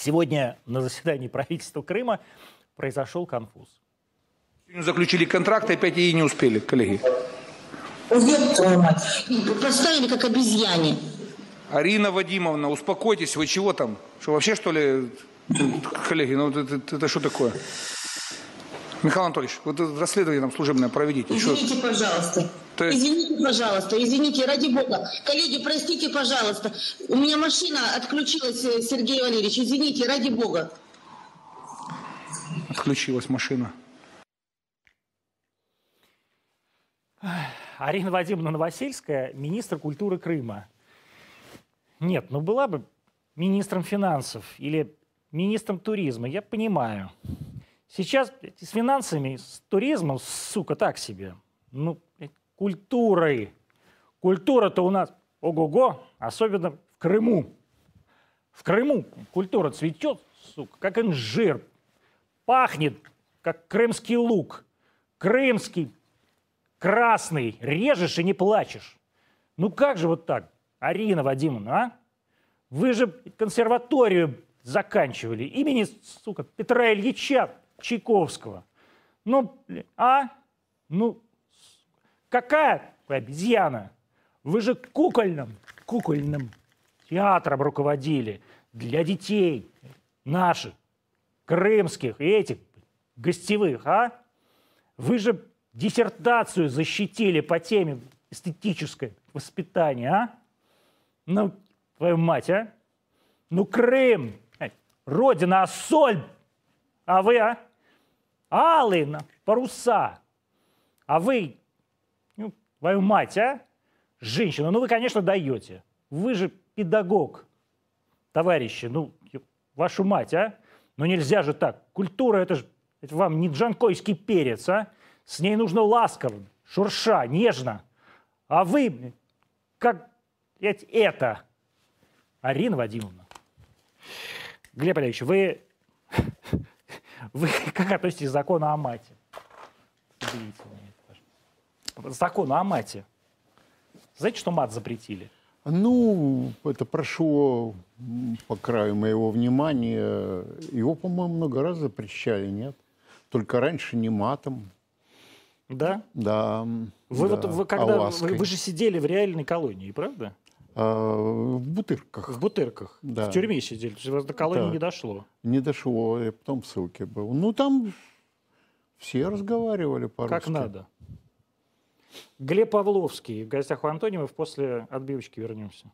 Сегодня на заседании правительства Крыма произошел конфуз. Заключили контракт, и опять и не успели, коллеги. Поставили как обезьяне. Арина Вадимовна, успокойтесь, вы чего там? Что вообще, что ли, коллеги, ну это, это, это что такое? Михаил Анатольевич, вот расследование там служебное проведите. Что? Извините, пожалуйста. То есть- Извините, пожалуйста, извините, ради бога. Коллеги, простите, пожалуйста. У меня машина отключилась, э, Сергей Валерьевич. Извините, ради бога. Отключилась машина. Арина Вадимовна Новосельская, министр культуры Крыма. Нет, ну была бы министром финансов или министром туризма, я понимаю. Сейчас с финансами, с туризмом, сука, так себе. Ну, культурой. Культура-то у нас ого-го, особенно в Крыму. В Крыму культура цветет, сука, как инжир. Пахнет, как крымский лук. Крымский, красный, режешь и не плачешь. Ну как же вот так, Арина Вадимовна, а? Вы же консерваторию заканчивали имени, сука, Петра Ильича Чайковского. Ну, а? Ну, какая вы обезьяна? Вы же кукольным, кукольным театром руководили для детей наших, крымских и этих гостевых, а? Вы же диссертацию защитили по теме эстетическое воспитание, а? Ну, твою мать, а? Ну, Крым, родина Ассоль, а вы, а? Алые паруса, а вы, твою мать, а? Женщина, ну вы, конечно, даете. Вы же педагог, товарищи, ну, вашу мать, а? Ну нельзя же так. Культура, это же это вам не джанкойский перец, а? С ней нужно ласково, шурша, нежно. А вы, как это? Арина Вадимовна. Глеб Олегович, вы, вы как относитесь к закону о мате? Удивите Закону о мате. Знаете, что мат запретили? Ну, это прошло по краю моего внимания. Его, по-моему, много раз запрещали, нет? Только раньше не матом. Да? Да. Вы, да, вот, вы, когда, вы, вы же сидели в реальной колонии, правда? А, в Бутырках. В Бутырках. Да. В тюрьме сидели. То есть до колонии Да. не дошло. Не дошло, я потом в ссылке был. Ну, там все разговаривали по-русски. Как надо. Глеб Павловский. В гостях у Антониевых. После отбивочки вернемся.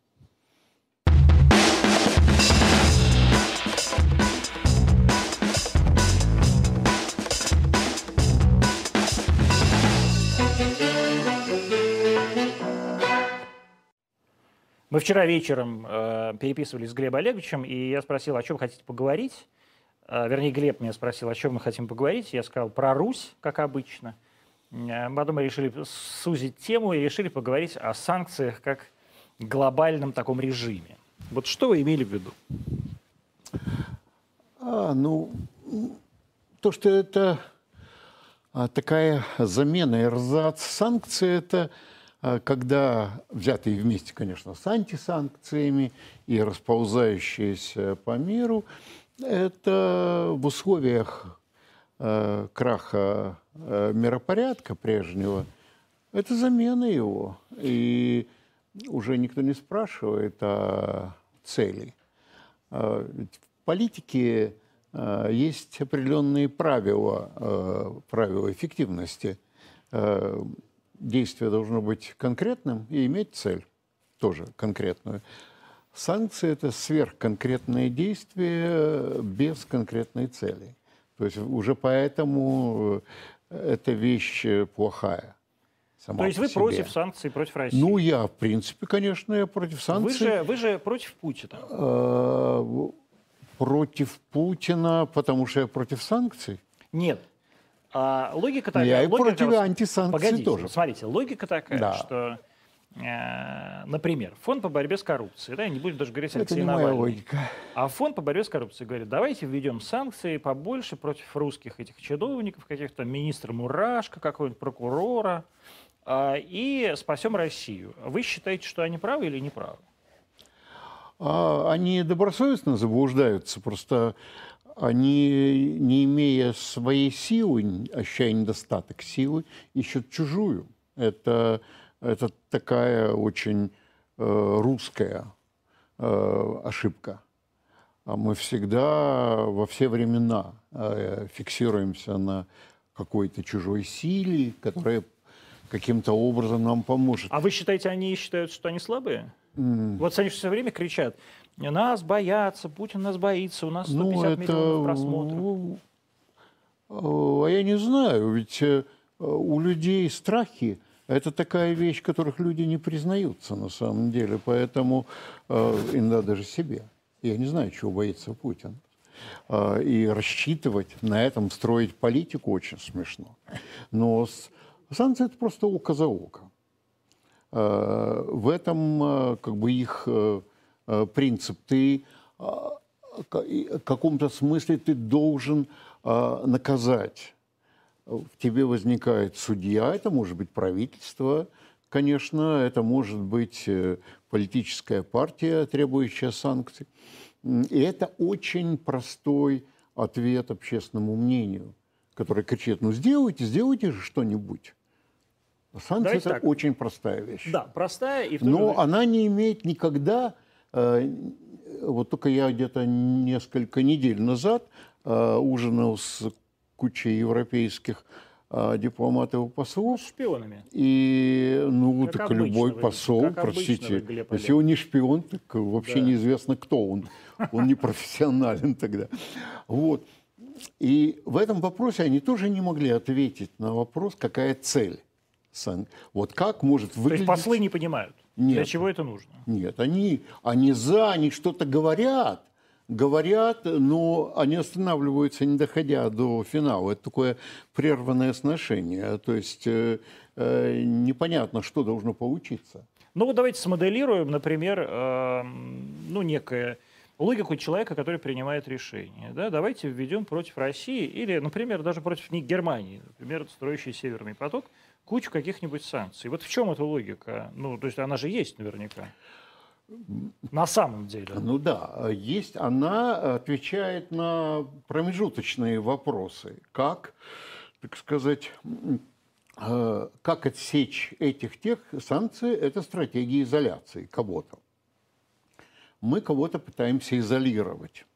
Мы вчера вечером э, переписывались с Глебом Олеговичем, и я спросил, о чем хотите поговорить. Э, вернее, Глеб меня спросил, о чем мы хотим поговорить. Я сказал про Русь, как обычно. Потом мы решили сузить тему и решили поговорить о санкциях как глобальном таком режиме. Вот что вы имели в виду? А, ну, то, что это а, такая замена эрзац санкций, это а, когда взятые вместе, конечно, с антисанкциями и расползающиеся по миру, это в условиях э, краха миропорядка прежнего, это замена его. И уже никто не спрашивает о цели. А, ведь В политике э, есть определенные правила, э, правила эффективности. Э, Действие должно быть конкретным и иметь цель тоже конкретную. Санкции – это сверхконкретные действия без конкретной цели. То есть уже поэтому э, эта вещь э, плохая. сама То есть вы себе. против санкций, против России? Ну, я, в принципе, конечно, я против вы, санкций. же, вы же против Путина. Э, против Путина, потому что я против санкций. Нет. А, логика такая. Я и логика против такая- антисанкций Погодите, тоже. смотрите, логика такая, Да. что, например, фонд по борьбе с коррупцией, да, не будем даже говорить о Это моя Навальном. логика. А фонд по борьбе с коррупцией говорит, давайте введем санкции побольше против русских этих чиновников, каких-то министра Мурашко, какого-нибудь прокурора, а, и спасем Россию. Вы считаете, что они правы или не правы? А они добросовестно заблуждаются, просто они, не имея своей силы, ощущая недостаток силы, ищут чужую. Это, это такая очень э, русская э, ошибка. А мы всегда во все времена э, фиксируемся на какой-то чужой силе, которая каким-то образом нам поможет. А вы считаете, они считают, что они слабые? Mm. Вот они все время кричат, нас боятся, Путин нас боится, у нас 150 ну, это... миллионов просмотров. А я не знаю, ведь э, у людей страхи – это такая вещь, которых люди не признаются на самом деле, поэтому э, иногда даже себе. Я не знаю, чего боится Путин. А, и рассчитывать на этом, строить политику очень смешно. Но санкции – это просто око за око. А, в этом как бы их Э, принцип. Ты э, в каком-то смысле ты должен э, наказать. В тебе возникает судья, это может быть правительство, конечно, это может быть политическая партия, требующая санкций. И это очень простой ответ общественному мнению, который кричит, ну сделайте, сделайте же что-нибудь. Санкция – это так. очень простая вещь. Да, простая. И Но же... она не имеет никогда Э, вот только я где-то несколько недель назад э, ужинал с кучей европейских э, дипломатов и послов. С шпионами. И, ну, как так обычно, любой посол, как простите, вы, если он не шпион, так вообще да. неизвестно, кто он. Он не профессионален тогда. Вот. И в этом вопросе они тоже не могли ответить на вопрос, какая цель. Вот как может выглядеть... То есть послы не понимают? Нет. Для чего это нужно? Нет, они, они за, они что-то говорят, говорят, но они останавливаются, не доходя до финала. Это такое прерванное сношение. То есть э, э, непонятно, что должно получиться. Ну вот давайте смоделируем, например, э, ну некое логику человека, который принимает решение. Да? Давайте введем против России или, например, даже против Германии, например, строящий Северный поток – кучу каких-нибудь санкций. Вот в чем эта логика? Ну, то есть она же есть наверняка. На самом деле. Ну да, есть. Она отвечает на промежуточные вопросы. Как, так сказать, э, как отсечь этих тех санкций, это стратегия изоляции кого-то. Мы кого-то пытаемся изолировать.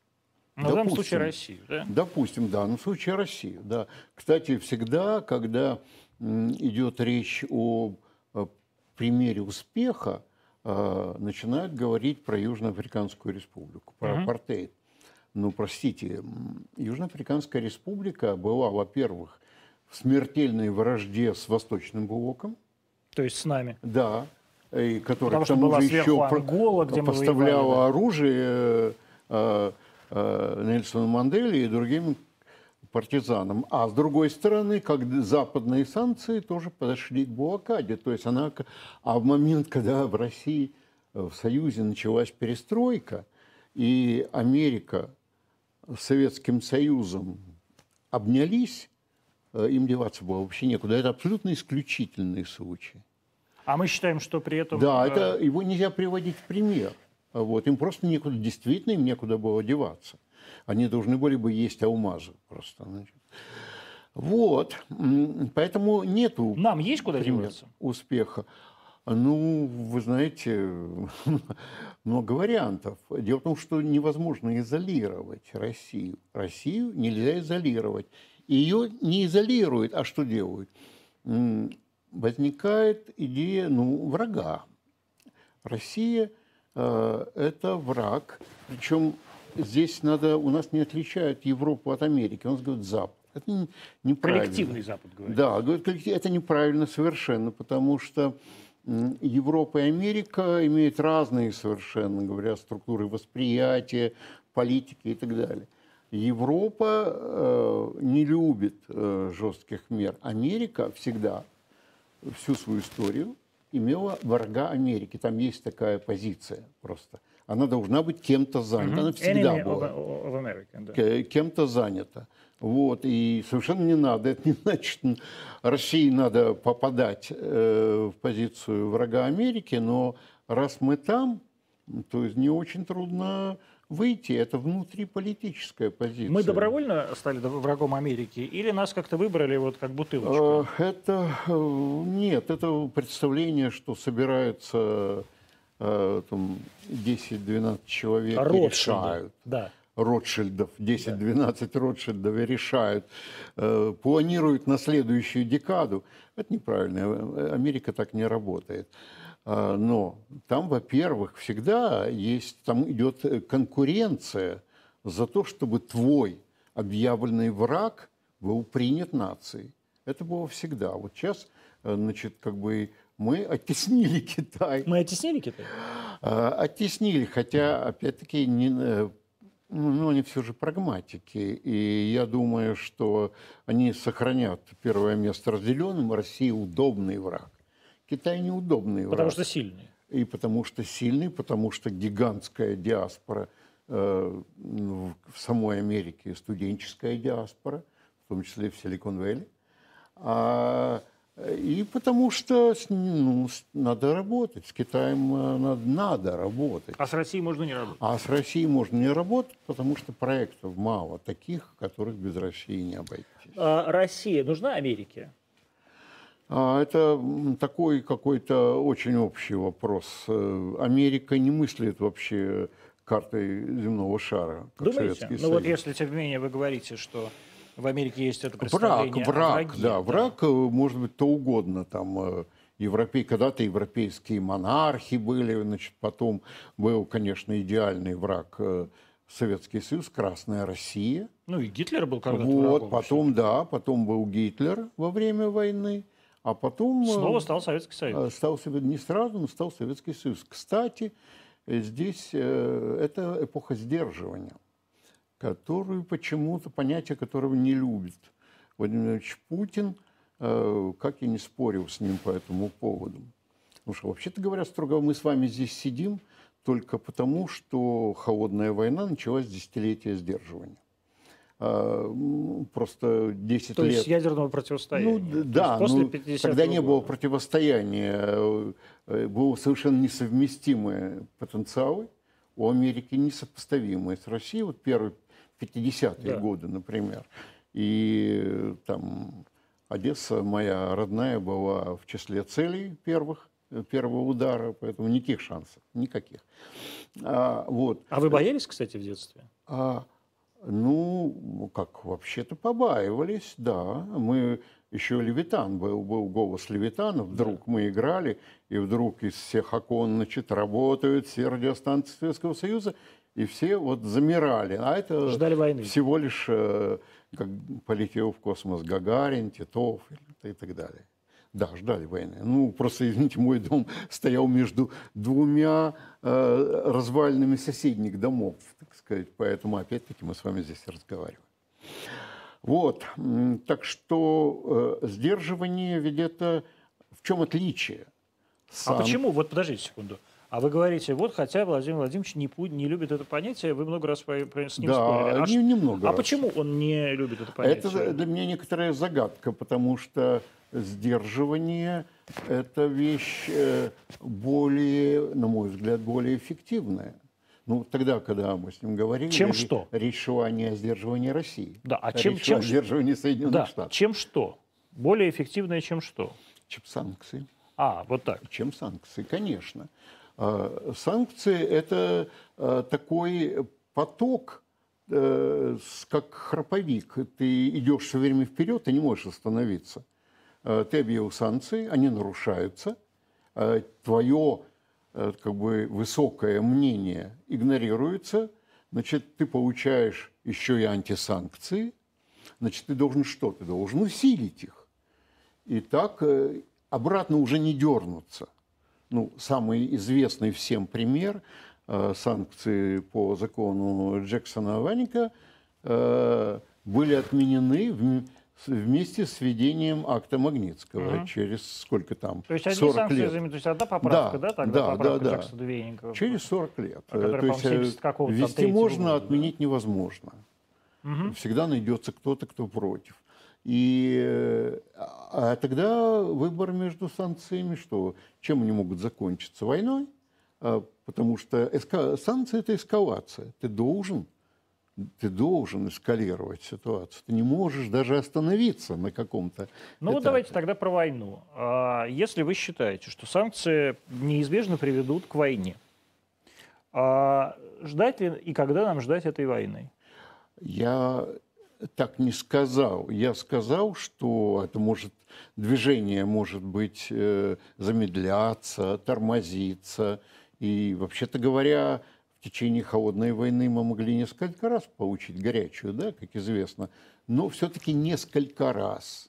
Ну, в данном случае Россию, да? Допустим, в данном случае Россию, да. Кстати, всегда, когда идет речь о примере успеха, а, начинают говорить про Южноафриканскую республику, про mm апартеид. Ну, простите, Южноафриканская республика была, во-первых, в смертельной вражде с Восточным блоком. То есть с нами. Да. И который Потому к тому же еще Ангола, где поставляла оружие э, э, Нельсону Манделе и другим партизанам. А с другой стороны, как западные санкции тоже подошли к блокаде. То есть она... А в момент, когда в России, э, в Союзе началась перестройка, и Америка с Советским Союзом обнялись, э, им деваться было вообще некуда. Это абсолютно исключительный случай. А мы считаем, что при этом... Да, э, это, его нельзя приводить в пример. Вот. Им просто некуда, действительно им некуда было деваться. Они должны были бы есть алмазы просто. Значит. Вот. Поэтому нету... Нам есть куда деваться? Успеха. Ну, вы знаете, много вариантов. Дело в том, что невозможно изолировать Россию. Россию нельзя изолировать. Ее не изолируют, а что делают? Возникает идея ну, врага. Россия э, – это враг, причем здесь надо, у нас не отличают Европу от Америки, у нас говорят Запад. Это неправильно. Коллективный Запад, говорит. Да, говорит, это неправильно совершенно, потому что Европа и Америка имеют разные совершенно, говоря, структуры восприятия, политики и так далее. Европа э, не любит э, жестких мер. Америка всегда, всю свою историю, имела врага Америки. Там есть такая позиция просто она должна быть кем-то занята. Mm-hmm. Она всегда Enemy была. Of, of American, да. Кем-то занята. Вот, и совершенно не надо, это не значит, России надо попадать э, в позицию врага Америки, но раз мы там, то есть не очень трудно выйти. Это внутриполитическая позиция. Мы добровольно стали врагом Америки или нас как-то выбрали вот как бутылочку? Э, Это э, нет, это представление, что собираются э, там 10-12 человек решают. Да. Ротшильдов, 10-12 Ротшильдов и решают, э, планируют на следующую декаду. Это неправильно, э, Америка так не работает. А, Но там, во-первых, всегда есть, там идет конкуренция за то, чтобы твой объявленный враг был принят нацией. Это было всегда. Вот сейчас, значит, как бы мы оттеснили Китай. Мы оттеснили Китай? А, Оттеснили, хотя, опять-таки, не, э, ну, ну, они все же прагматики. И я думаю, что они сохранят первое место разделенным. Россия удобный враг. Китай неудобный враг. Потому что сильный. И потому что сильный, потому что гигантская диаспора э, в в самой Америке, студенческая диаспора, в том числе в Силикон-Вэлли. А, и потому что ну, надо работать, с Китаем э, надо, надо работать. А с Россией можно не работать. А с Россией можно не работать, потому что проектов мало, таких, которых без России не обойтись. А Россия нужна Америке? А, Это такой какой-то очень общий вопрос. Э, Америка не мыслит вообще картой земного шара, как Думаете? Советский Ну вот Союз. если, тем не менее, вы говорите, что в Америке есть это Враг, представление враг, враге, да, враг э, может быть то угодно. Там э, европей, когда-то европейские монархи были, значит, потом был, конечно, идеальный враг э, Советский Союз, Красная Россия. Ну и Гитлер был когда-то Вот, врагом. потом, да, потом был Гитлер во время войны, а потом... э, Снова стал Советский Союз. стал не сразу, но стал Советский Союз. Кстати, здесь э, это эпоха сдерживания, которую почему-то, понятие которого не любит Владимир Владимирович Путин, э, как я не спорил с ним по этому поводу. Потому что, вообще-то говоря, строго мы с вами здесь сидим только потому, что холодная война началась с десятилетия сдерживания. А, Просто 10 То лет... есть ядерного противостояния. Ну, То да, после ну, 50-го тогда не было противостояния, э, э, было совершенно несовместимые потенциалы, у Америки несопоставимые с Россией, вот первые 50-е Да. годы, например. И там Одесса моя родная была в числе целей первых, э, первого удара, поэтому никаких шансов, никаких. А, вот. А вы боялись, кстати, в детстве? А, ну, как вообще-то побаивались, да. Мы еще Левитан был, был голос Левитана. Вдруг мы играли, и вдруг из всех окон, значит, работают все радиостанции Советского Союза, и все вот замирали. А это Ждали войны. всего лишь э, как полетел в космос Гагарин, Титов и, так далее. Да, ждали войны. Ну, просто, извините, мой дом стоял между двумя э, развалинами соседних домов, так сказать. Поэтому, опять-таки, мы с вами здесь разговариваем. Вот. Так что э, сдерживание ведь это... В чем отличие? А Сам- почему? Вот подождите секунду. А вы говорите, вот хотя Владимир Владимирович не, не любит это понятие, вы много раз с ним Да, спорили. А, не- немного а раз. почему он не любит это понятие? Это для меня некоторая загадка, потому что сдерживание – это вещь э, более, на мой взгляд, более эффективная. Ну, тогда, когда мы с ним говорили, Чем что? речь шла не о сдерживании России, Да, а речь чем- шла чем о сдерживании Соединенных Да, Штатов. чем что? Более эффективное, чем что? Чем санкции. А, вот так. Чем санкции, конечно. А, Санкции – это а, такой поток, э, как храповик. Ты идешь все время вперед, ты не можешь остановиться. А, Ты объявил санкции, они нарушаются. Твое э, как бы, высокое мнение игнорируется. Значит, ты получаешь еще и антисанкции. Значит, ты должен что? Ты должен усилить их. И так э, обратно уже не дернуться. Ну, самый известный всем пример э, санкции по закону Джексона-Ваника э, были отменены с- вместе с введением акта Магнитского через сколько там? То есть одни 40 санкции, лет. заменят- то есть одна поправка, да, Да, тогда да, поправка да, да. Джексона. Через 40 лет. А Э, То есть по-моему, э, 70 какого-то там ввести третьего можно, года, отменить невозможно. Всегда найдется кто-то, кто против. И э, а тогда выбор между санкциями, что чем они могут закончиться? Войной? а, потому что эска... санкции – это эскалация. Ты должен, ты должен эскалировать ситуацию. Ты не можешь даже остановиться на каком-то Ну вот давайте тогда про войну. А, Если вы считаете, что санкции неизбежно приведут к войне, а ждать ли и когда нам ждать этой войны? Я так не сказал. Я сказал, что это может движение может быть э, замедляться, тормозиться. И вообще-то говоря, в течение холодной войны мы могли несколько раз получить горячую, да, как известно, но все-таки несколько раз.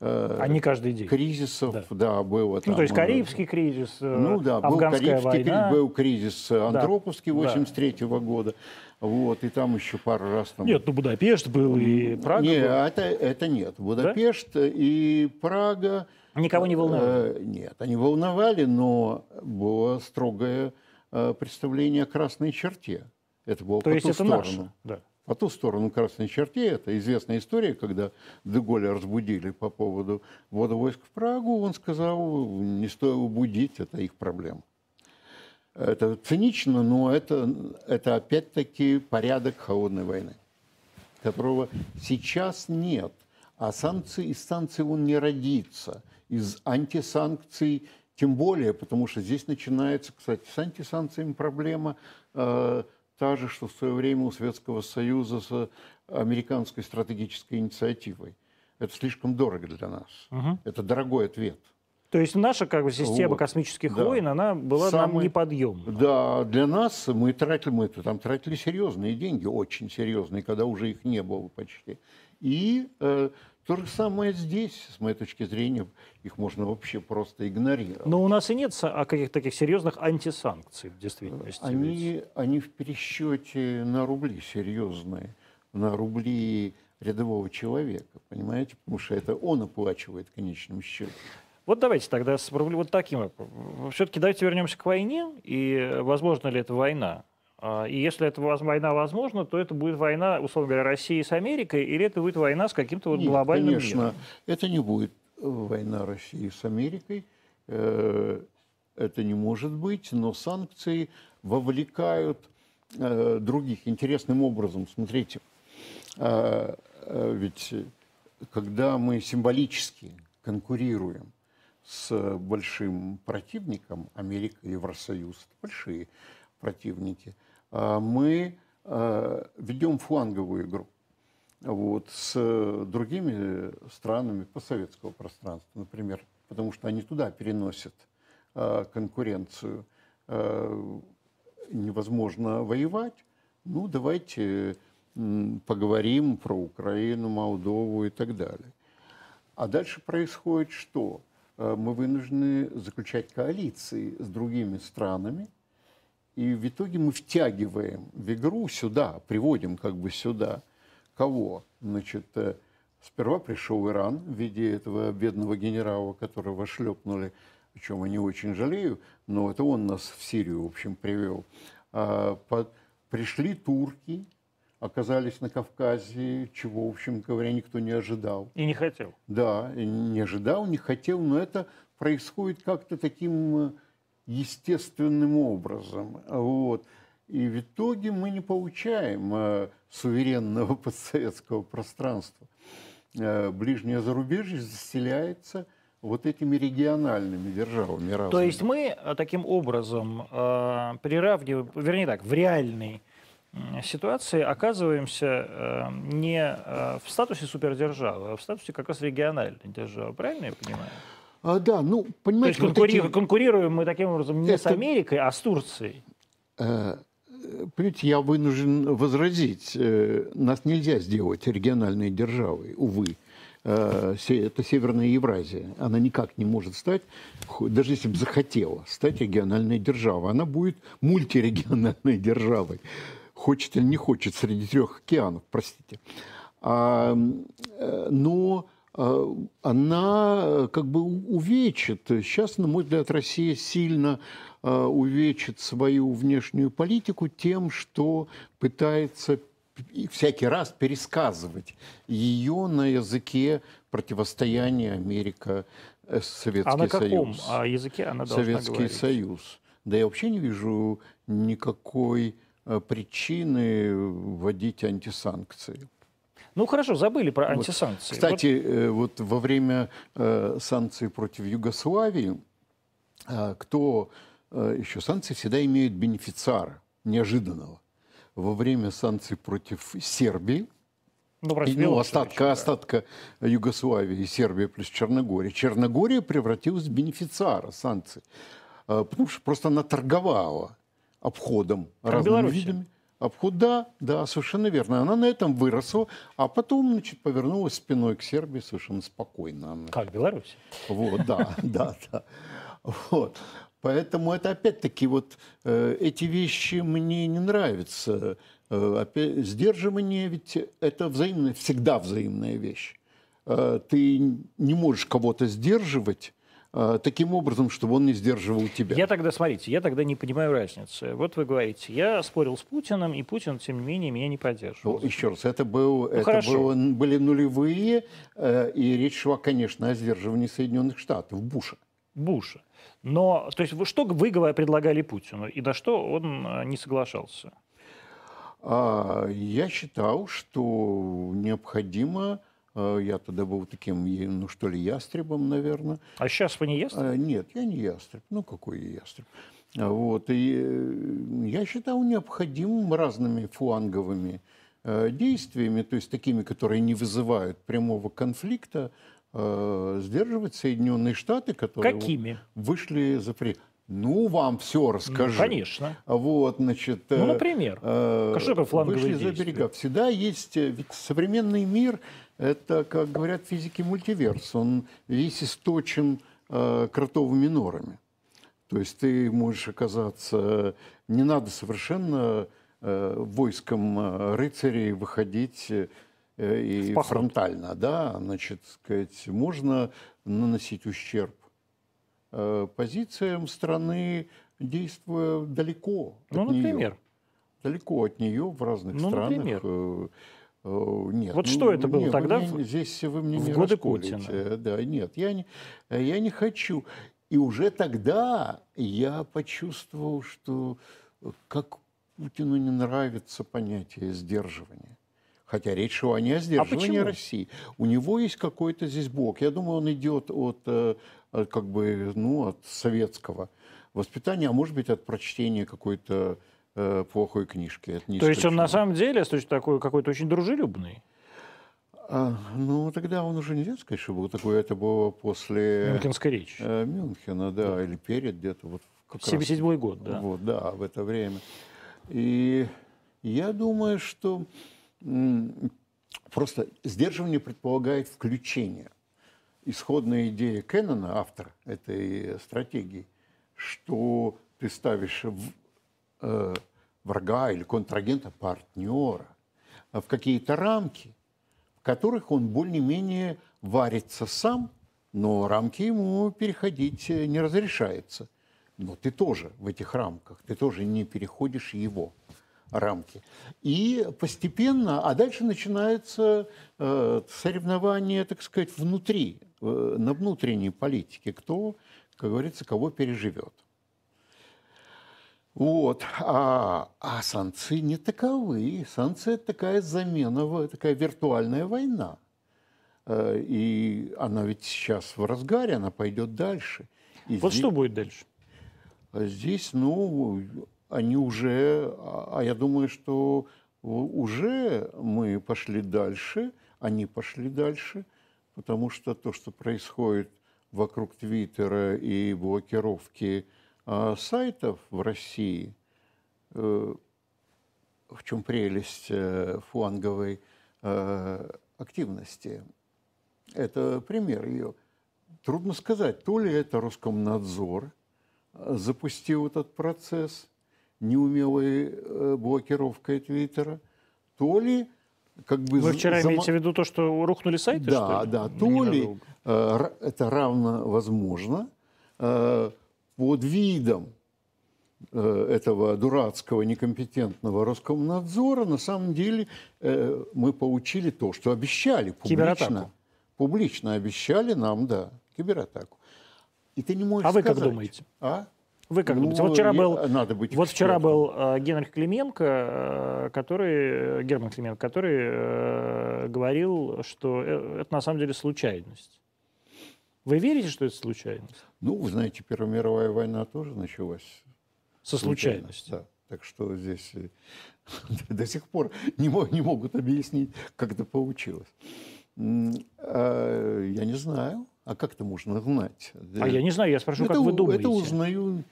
Э, А не каждый день. кризисов, Да. да, было Ну, там. то есть э, Карибский кризис, э, ну да, был афганская Карибский кризис, война. был кризис Андроповский да. 83 года. Вот, и там еще пару раз там... Нет, ну Будапешт был и Прага. Не, был. это, это нет. Будапешт и Прага... Никого не волновало. э, Нет, они волновали, но было строгое э, представление о красной черте. Это было То по есть ту это сторону. наше. Да. По ту сторону красной черте, это известная история, когда Деголя разбудили по поводу ввода войск в Прагу, он сказал, не стоило будить, это их проблема. Это цинично, но это, это опять-таки порядок холодной войны, которого сейчас нет. А санкции, из санкций он не родится. Из антисанкций тем более, потому что здесь начинается, кстати, с антисанкциями проблема э, та же, что в свое время у Советского Союза с американской стратегической инициативой. Это слишком дорого для нас. Это дорогой ответ. То есть наша как бы система Вот, космических да. войн, она была нам Самый- неподъемна. Да, для нас мы тратили, мы там тратили серьезные деньги, очень серьезные, когда уже их не было почти. И э, то же самое здесь, с моей точки зрения, их можно вообще просто игнорировать. Но у нас и нет а каких-то таких серьезных антисанкций в действительности. ведь. Они, они в пересчете на рубли серьезные, на рубли рядового человека, понимаете? Потому что это он оплачивает в конечном счете. Вот давайте тогда с рубль- вот таким. Все-таки давайте вернемся к войне. И возможно ли это война? А, И если эта война возможна, то это будет война, условно говоря, России с Америкой, или это будет война с каким-то вот Нет, глобальным конечно, миром? это не будет э, война России с Америкой. Э, Это не может быть, но санкции вовлекают э, других интересным образом. Смотрите, э, э, ведь э, когда мы символически конкурируем с большим противником, Америка Евросоюз, большие противники, а мы э, ведем фланговую игру вот, с другими странами постсоветского пространства, например, потому что они туда переносят э, конкуренцию. Э, невозможно воевать. Ну, давайте поговорим про Украину, Молдову и так далее. А дальше происходит что? Э, Мы вынуждены заключать коалиции с другими странами, и в итоге мы втягиваем в игру сюда, приводим как бы сюда кого? Значит, э, сперва пришел Иран в виде этого бедного генерала, которого шлепнули, о чем я не очень жалею, но это он нас в Сирию, в общем, привел. А, по- Пришли турки, оказались на Кавказе, чего, в общем говоря, никто не ожидал. И не хотел. Да, не ожидал, не хотел, но это происходит как-то таким э, естественным образом. Вот. И в итоге мы не получаем э, суверенного постсоветского пространства. Э, ближнее зарубежье заселяется вот этими региональными державами разными. То есть мы таким образом э, приравниваем, вернее так, в реальной м, ситуации оказываемся э, не э, в статусе супердержавы, а в статусе как раз региональной державы. Правильно я понимаю? А, да, ну, То есть понимаете, вот конкури- эти- конкурируем мы таким образом не с Это- Америкой, а с Турцией. Э, Понимаете, я вынужден возразить. э, Нас нельзя сделать региональной державой, увы. Это Северная Евразия. Она никак не может стать, даже если бы захотела стать региональной державой. Она будет мультирегиональной державой. Хочет или не хочет, среди трех океанов, простите. А, э, но э, она э, как бы увечит. Сейчас, на мой взгляд, Россия сильно увечит свою внешнюю политику тем, что пытается всякий раз пересказывать ее на языке противостояния Америка Советский А на каком Союз. а, языке она должна Советский говорить? Союз. Да я вообще не вижу никакой причины вводить антисанкции. Ну хорошо, забыли про Вот. антисанкции. Кстати, э, вот во время э, санкций против Югославии, э, кто э, еще санкции всегда имеют бенефициара неожиданного. Во время санкций против Сербии, Вот, ну, против и, ну, остатка, да. остатка Югославии, Сербия плюс Черногория. Черногория превратилась в бенефициара санкций, э, потому что просто она торговала обходом Как разными Белоруссия. видами. Обход, да, да, совершенно верно. Она на этом выросла, а потом, значит, повернулась спиной к Сербии совершенно спокойно. Как Беларусь? Вот, да, да, да. Вот. Поэтому это опять-таки вот э, эти вещи мне не нравятся. Э, опять, сдерживание ведь это взаимная, всегда взаимная вещь. Э, ты не можешь кого-то сдерживать э, таким образом, чтобы он не сдерживал тебя. Я тогда, смотрите, я тогда не понимаю разницы. Вот вы говорите, я спорил с Путиным, и Путин, тем не менее, меня не поддерживал. Ну, еще раз, это, был, это хорошо. было- были нулевые, э, и речь шла, конечно, о сдерживании Соединенных Штатов, Буша. Буша. Но, то есть, что вы предлагали Путину, и на что он э, не соглашался? А, Я считал, что необходимо, я тогда был таким, ну что ли, ястребом, наверное. А сейчас вы не ест? А, Нет, я не ястреб. Ну, какой я ястреб? А, Вот, и э, я считал необходимым разными фланговыми э, действиями, то есть такими, которые не вызывают прямого конфликта, э, сдерживать Соединенные Штаты, которые Какими? вышли за при... Ну, вам все Ну, расскажи. конечно. Вот, значит... Ну, э, например. э, такое фланговые вышли за берега. Всегда есть... э, Ведь современный мир – это, как говорят физики, мультиверс. Он весь источен э, кротовыми норами. То есть ты можешь оказаться... Не надо совершенно э, войском э, рыцарей выходить э, и фронтально. Да? Значит, сказать, можно наносить ущерб э, позициям страны, действуя далеко Ну, от например. Далеко от нее в разных Ну, странах. например. Э, Нет. Вот ну, что это было нет, тогда мне- в- здесь вы мне в не годы расколите. Путина? Да, нет, я не, я не хочу. И уже тогда я почувствовал, что э, как Путину не нравится понятие сдерживания. Хотя речь шла не о сдерживании почему? России. У него есть какой-то здесь блок. Я думаю, он идет от, э, от, как бы, ну, от советского воспитания, а может быть, от прочтения какой-то э, плохой книжки. Это не То есть он на самом деле такой какой-то очень дружелюбный. А, ну, тогда он уже нельзя сказать, что был такой. Это было после Мюнхенская речь. э, Мюнхена, да, или перед где-то. Вот как раз 77 год, да. Вот, да, в это время. И я думаю, что просто сдерживание предполагает включение. Исходная идея Кеннона, автора этой стратегии, что ты ставишь в- э, врага или контрагента, партнера в какие-то рамки, в которых он более-менее варится сам, но рамки ему переходить э, не разрешается. Но ты тоже в этих рамках, ты тоже не переходишь его рамки. И постепенно, а дальше начинается э, соревнование, так сказать, внутри, э, на внутренней политике, кто, как говорится, кого переживет. Вот. А, а санкции не таковы. Санкции – это такая замена, такая виртуальная война. Э, И она ведь сейчас в разгаре, она пойдет дальше. И Вот здесь- что будет дальше? а Здесь, ну, они уже, а а я думаю, что уже мы пошли дальше, они пошли дальше, потому что то, что происходит вокруг Твиттера и блокировки сайтов в России, э, в чем прелесть э, фланговой э, активности. Это пример ее. Трудно сказать, то ли это Роскомнадзор запустил этот процесс неумелой блокировкой Твиттера, то ли как бы... Вы вчера зама- имеете в виду то, что рухнули сайты, да, что ли? да. То ли э, это равно возможно э, под видом э, этого дурацкого, некомпетентного Роскомнадзора, на самом деле э, мы получили то, что обещали публично. Кибератаку. Публично обещали нам, да, кибератаку. И ты не можешь А вы как думаете? А? Вы как Ну, думаете? Вот вчера я- был, надо быть вот вчера был э, Генрих Клименко, э, который, Герман Клименко, который э, говорил, что э, это на самом деле случайность. Вы верите, что это случайность? Ну, вы знаете, Первая мировая война тоже началась Со случайно, случайностью. Да. Так что здесь э, до сих пор не, не могут объяснить, как это получилось. А, Я не знаю. А как это можно знать? А я не знаю, я спрошу, это, как вы думаете? Это узнаю.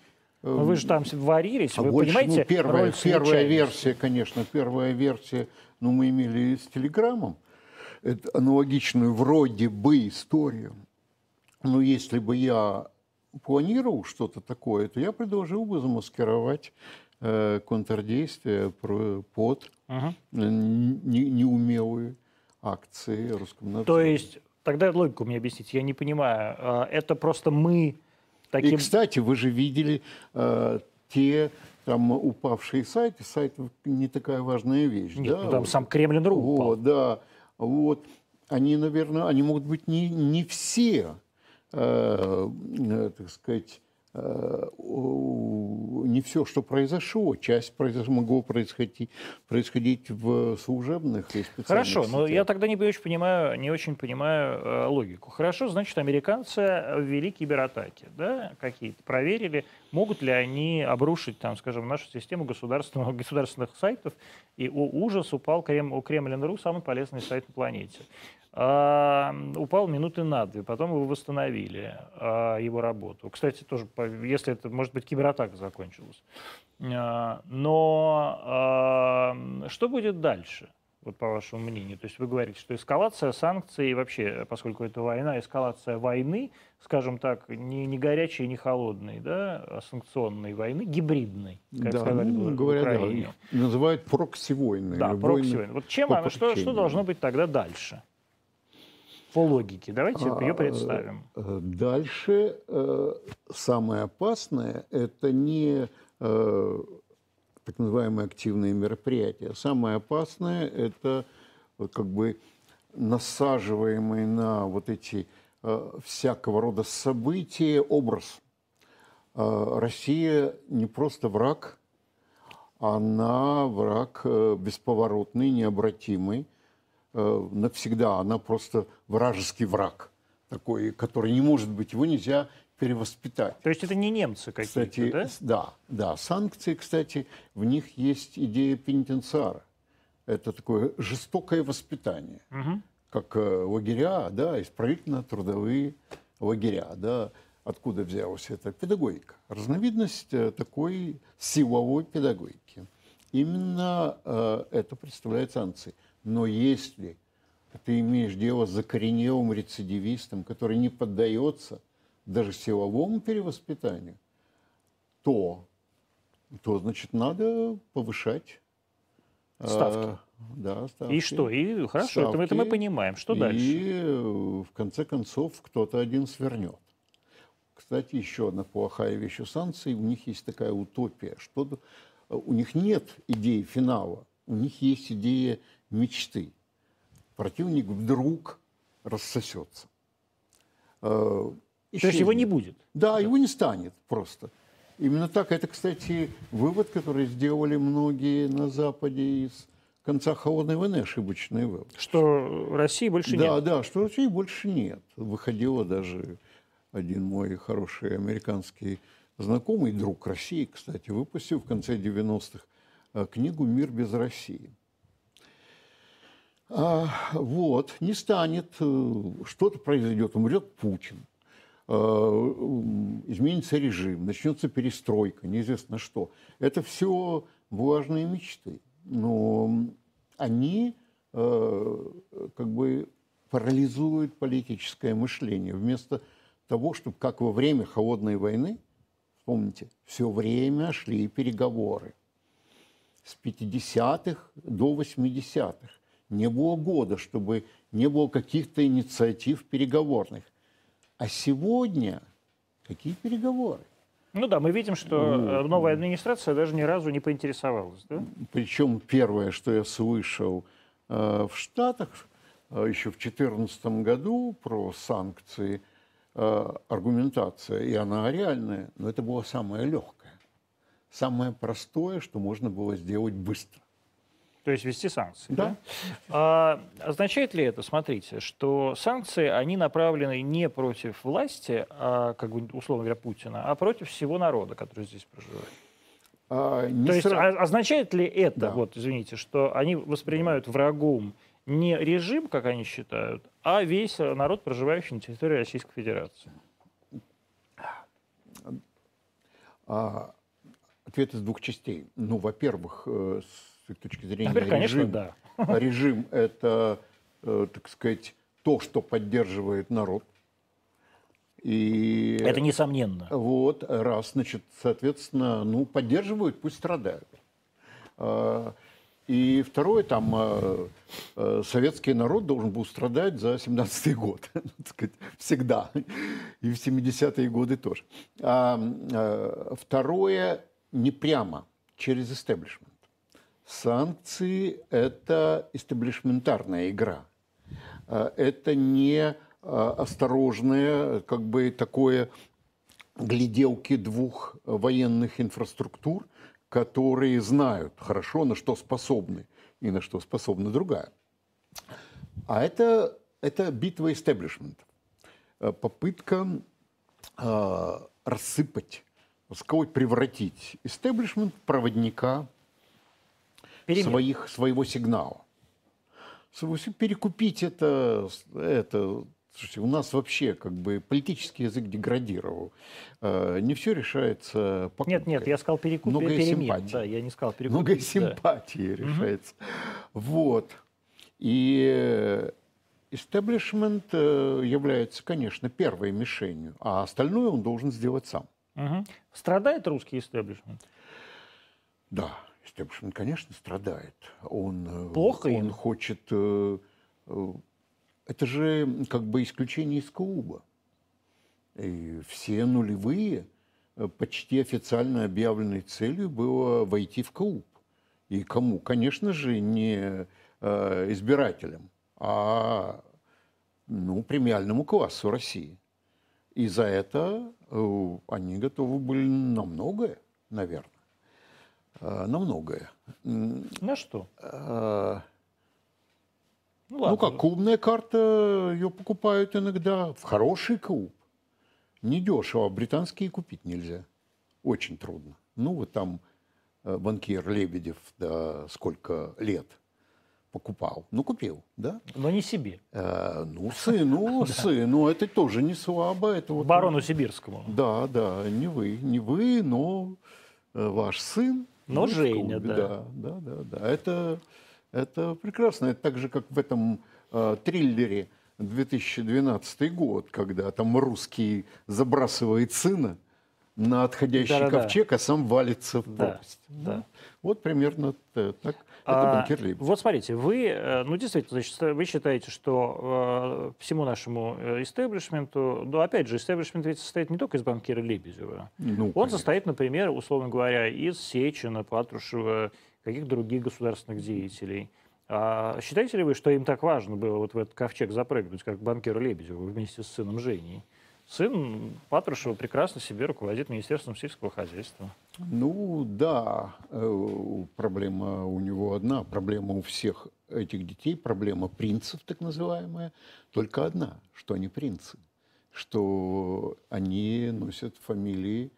Ну, Вы же там варились, а вы больше, ну, понимаете первая, роль первая случайности? версия, конечно, первая версия, ну, мы имели с Телеграммом, это аналогичную вроде бы историю. Но если бы я планировал что-то такое, то я предложил бы замаскировать э, контрдействие под э, не- неумелые акции Роскомнадзора. То есть, тогда логику мне объясните, я не понимаю. А, Это просто мы И, таким... кстати, вы же видели э, те там упавшие сайты. Сайт не такая важная вещь. Нет, да? ну, там Вот. сам Кремлин.ру упал. Вот, да. Вот. Они, наверное, они могут быть не, не все, э, э, так сказать, э, не все, что произошло. Часть произош- могло происходить, происходить в служебных и специальных Хорошо, но сетях. я тогда не очень понимаю, не очень понимаю э, логику. Хорошо, значит, американцы ввели кибератаки, да, какие-то, проверили, могут ли они обрушить, там, скажем, нашу систему государственного, государственных сайтов, и о, ужас упал Крем, у Kremlin.ru, самый полезный сайт на планете. А, упал минуты на две, потом его восстановили, а, его работу. Кстати, тоже, если это, может быть, кибератака закончилась. А, Но а, что будет дальше? Вот по вашему мнению? То есть вы говорите, что эскалация санкций, вообще, поскольку это война, эскалация войны, скажем так, не, не горячей, не холодной, да, а санкционной войны, гибридной, как да, сказали ну, в говорят, да, Украине. называют прокси-войны. Да, прокси войны войны. Вот чем оно, что, что должно быть тогда дальше? По логике. Давайте А, ее представим. э, Дальше э, самое опасное – это не э, так называемые активные мероприятия. Самое опасное – это как бы насаживаемый на вот эти э, всякого рода события образ. Э, Россия не просто враг, она враг э, бесповоротный, необратимый э, навсегда. Она просто вражеский враг такой, который не может быть, его нельзя перевоспитать. То есть это не немцы какие-то, Кстати, да? да, да, санкции, кстати, в них есть идея пенитенциара. Это такое жестокое воспитание, Мгм. как э, лагеря, да, исправительно-трудовые лагеря, да. Откуда взялась эта педагогика? Разновидность э, такой силовой педагогики. Именно э, это представляет санкции. Но если ты имеешь дело с закоренелым рецидивистом, который не поддается даже силовому перевоспитанию, то, то значит, надо повышать э, Ставки. да, ставки. И что? И хорошо, это, мы- это мы Ставки. понимаем. Что и, дальше? э, в конце концов, кто-то один свернет. Кстати, еще одна плохая вещь у санкций. У них есть такая утопия, что э, у них нет идеи финала, у них есть идея мечты. Противник вдруг рассосется. Э, То есть его исчезнет. не будет. Да, его не станет просто. Именно так. Это, кстати, вывод, который сделали многие на Западе из конца холодной войны, ошибочный вывод. Что России больше да, нет. да, что России больше нет. Выходило даже один мой хороший американский знакомый, друг России, кстати, выпустил в конце 90-х э, книгу «Мир без России». А, вот, не станет, э, что-то произойдет, умрет Путин, изменится режим, начнется перестройка, неизвестно что. Это все влажные мечты, но они э, как бы парализуют политическое мышление. Вместо того, чтобы, как во время холодной войны, помните, все время шли переговоры. С 50-х до 80-х. Не было года, чтобы не было каких-то инициатив переговорных. А сегодня какие переговоры? Ну да, мы видим, что э, новая администрация даже ни разу не поинтересовалась. Да? Причем первое, что я слышал э, в Штатах э, еще в 2014 году про санкции, э, аргументация, и она реальная, но это было самое легкое, самое простое, что можно было сделать быстро. То есть ввести санкции. Да. А, означает ли это, смотрите, что санкции, они направлены не против власти, а, как бы, условно говоря, Путина, а против всего народа, который здесь проживает? А, не То есть сра- а- означает ли это, Да. вот, извините, что они воспринимают врагом не режим, как они считают, а весь народ, проживающий на территории Российской Федерации? А, ответ из двух частей. Ну, во-первых, э, с точки зрения Теперь, конечно, режим, да. режим – это, э, так сказать, то, что поддерживает народ. И Это несомненно. вот, раз, значит, соответственно, ну, поддерживают, пусть страдают. А, И второе, там, э, э, советский народ должен был страдать за 17-й год, так сказать, всегда, и в 70-е годы тоже. А второе, не прямо, через истеблишмент. Санкции – это истеблишментарная игра. А, Это не а, осторожное, как бы такое гляделки двух военных инфраструктур, которые знают хорошо, на что способны и на что способна другая. А это, это битва истеблишмента. Э, Попытка э, рассыпать, сказать, превратить истеблишмент проводника Перемен. своих, своего сигнала. Перекупить это, это слушайте, у нас вообще как бы политический язык деградировал. Э, Не все решается покупкой. Нет, нет, я сказал перекуп Многое перемен. симпатий. Да, я не сказал перекуп. Много да. симпатии решается. Вот. И истеблишмент э, является, конечно, первой мишенью, а остальное он должен сделать сам. Мгм. Страдает русский истеблишмент? Да, истеблишмент, конечно, страдает. Он, э, Плохо Он им? хочет... э, э, Это же как бы исключение из клуба. И все нулевые почти официально объявленной целью было войти в клуб. И кому? Конечно же, не избирателям, а ну, премиальному классу России. И за это они готовы были на многое, наверное. Э, на многое. На что? э, Ну, Ну ладно. как, клубная карта, ее покупают иногда в хороший клуб. Недешево, британские купить нельзя. Очень трудно. Ну вот там э, банкир Лебедев, да, сколько лет покупал. Ну, купил, да? Но не себе. Э, ну, сыну, сыну, это тоже не слабо. Это вот, Барону Сибирскому. Да, да, не вы, не вы, но э, ваш сын. Но ну, Женя, клубе, да. Да, да, да, да. Это, это прекрасно. Это так же, как в этом э, триллере 2012 год, когда там русский забрасывает сына на отходящий Да-да-да. ковчег, а сам валится в Да, пропасть. да. Вот примерно так. Это А, банкир Лебедев. Вот смотрите, вы, э, ну действительно, значит, вы считаете, что э, всему нашему э, истеблишменту, ну опять же, истеблишмент ведь состоит не только из банкира Лебедева. Ну, Он конечно. состоит, например, условно говоря, из Сечина, Патрушева, каких-то других государственных деятелей. А считаете ли вы, что им так важно было вот в этот ковчег запрыгнуть, как банкиру Лебедеву вместе с сыном Женей? Сын Патрушева прекрасно себе руководит Министерством сельского хозяйства. Ну да, э, проблема у него одна, проблема у всех этих детей, проблема принцев так называемая, только одна, что они принцы, что они носят фамилии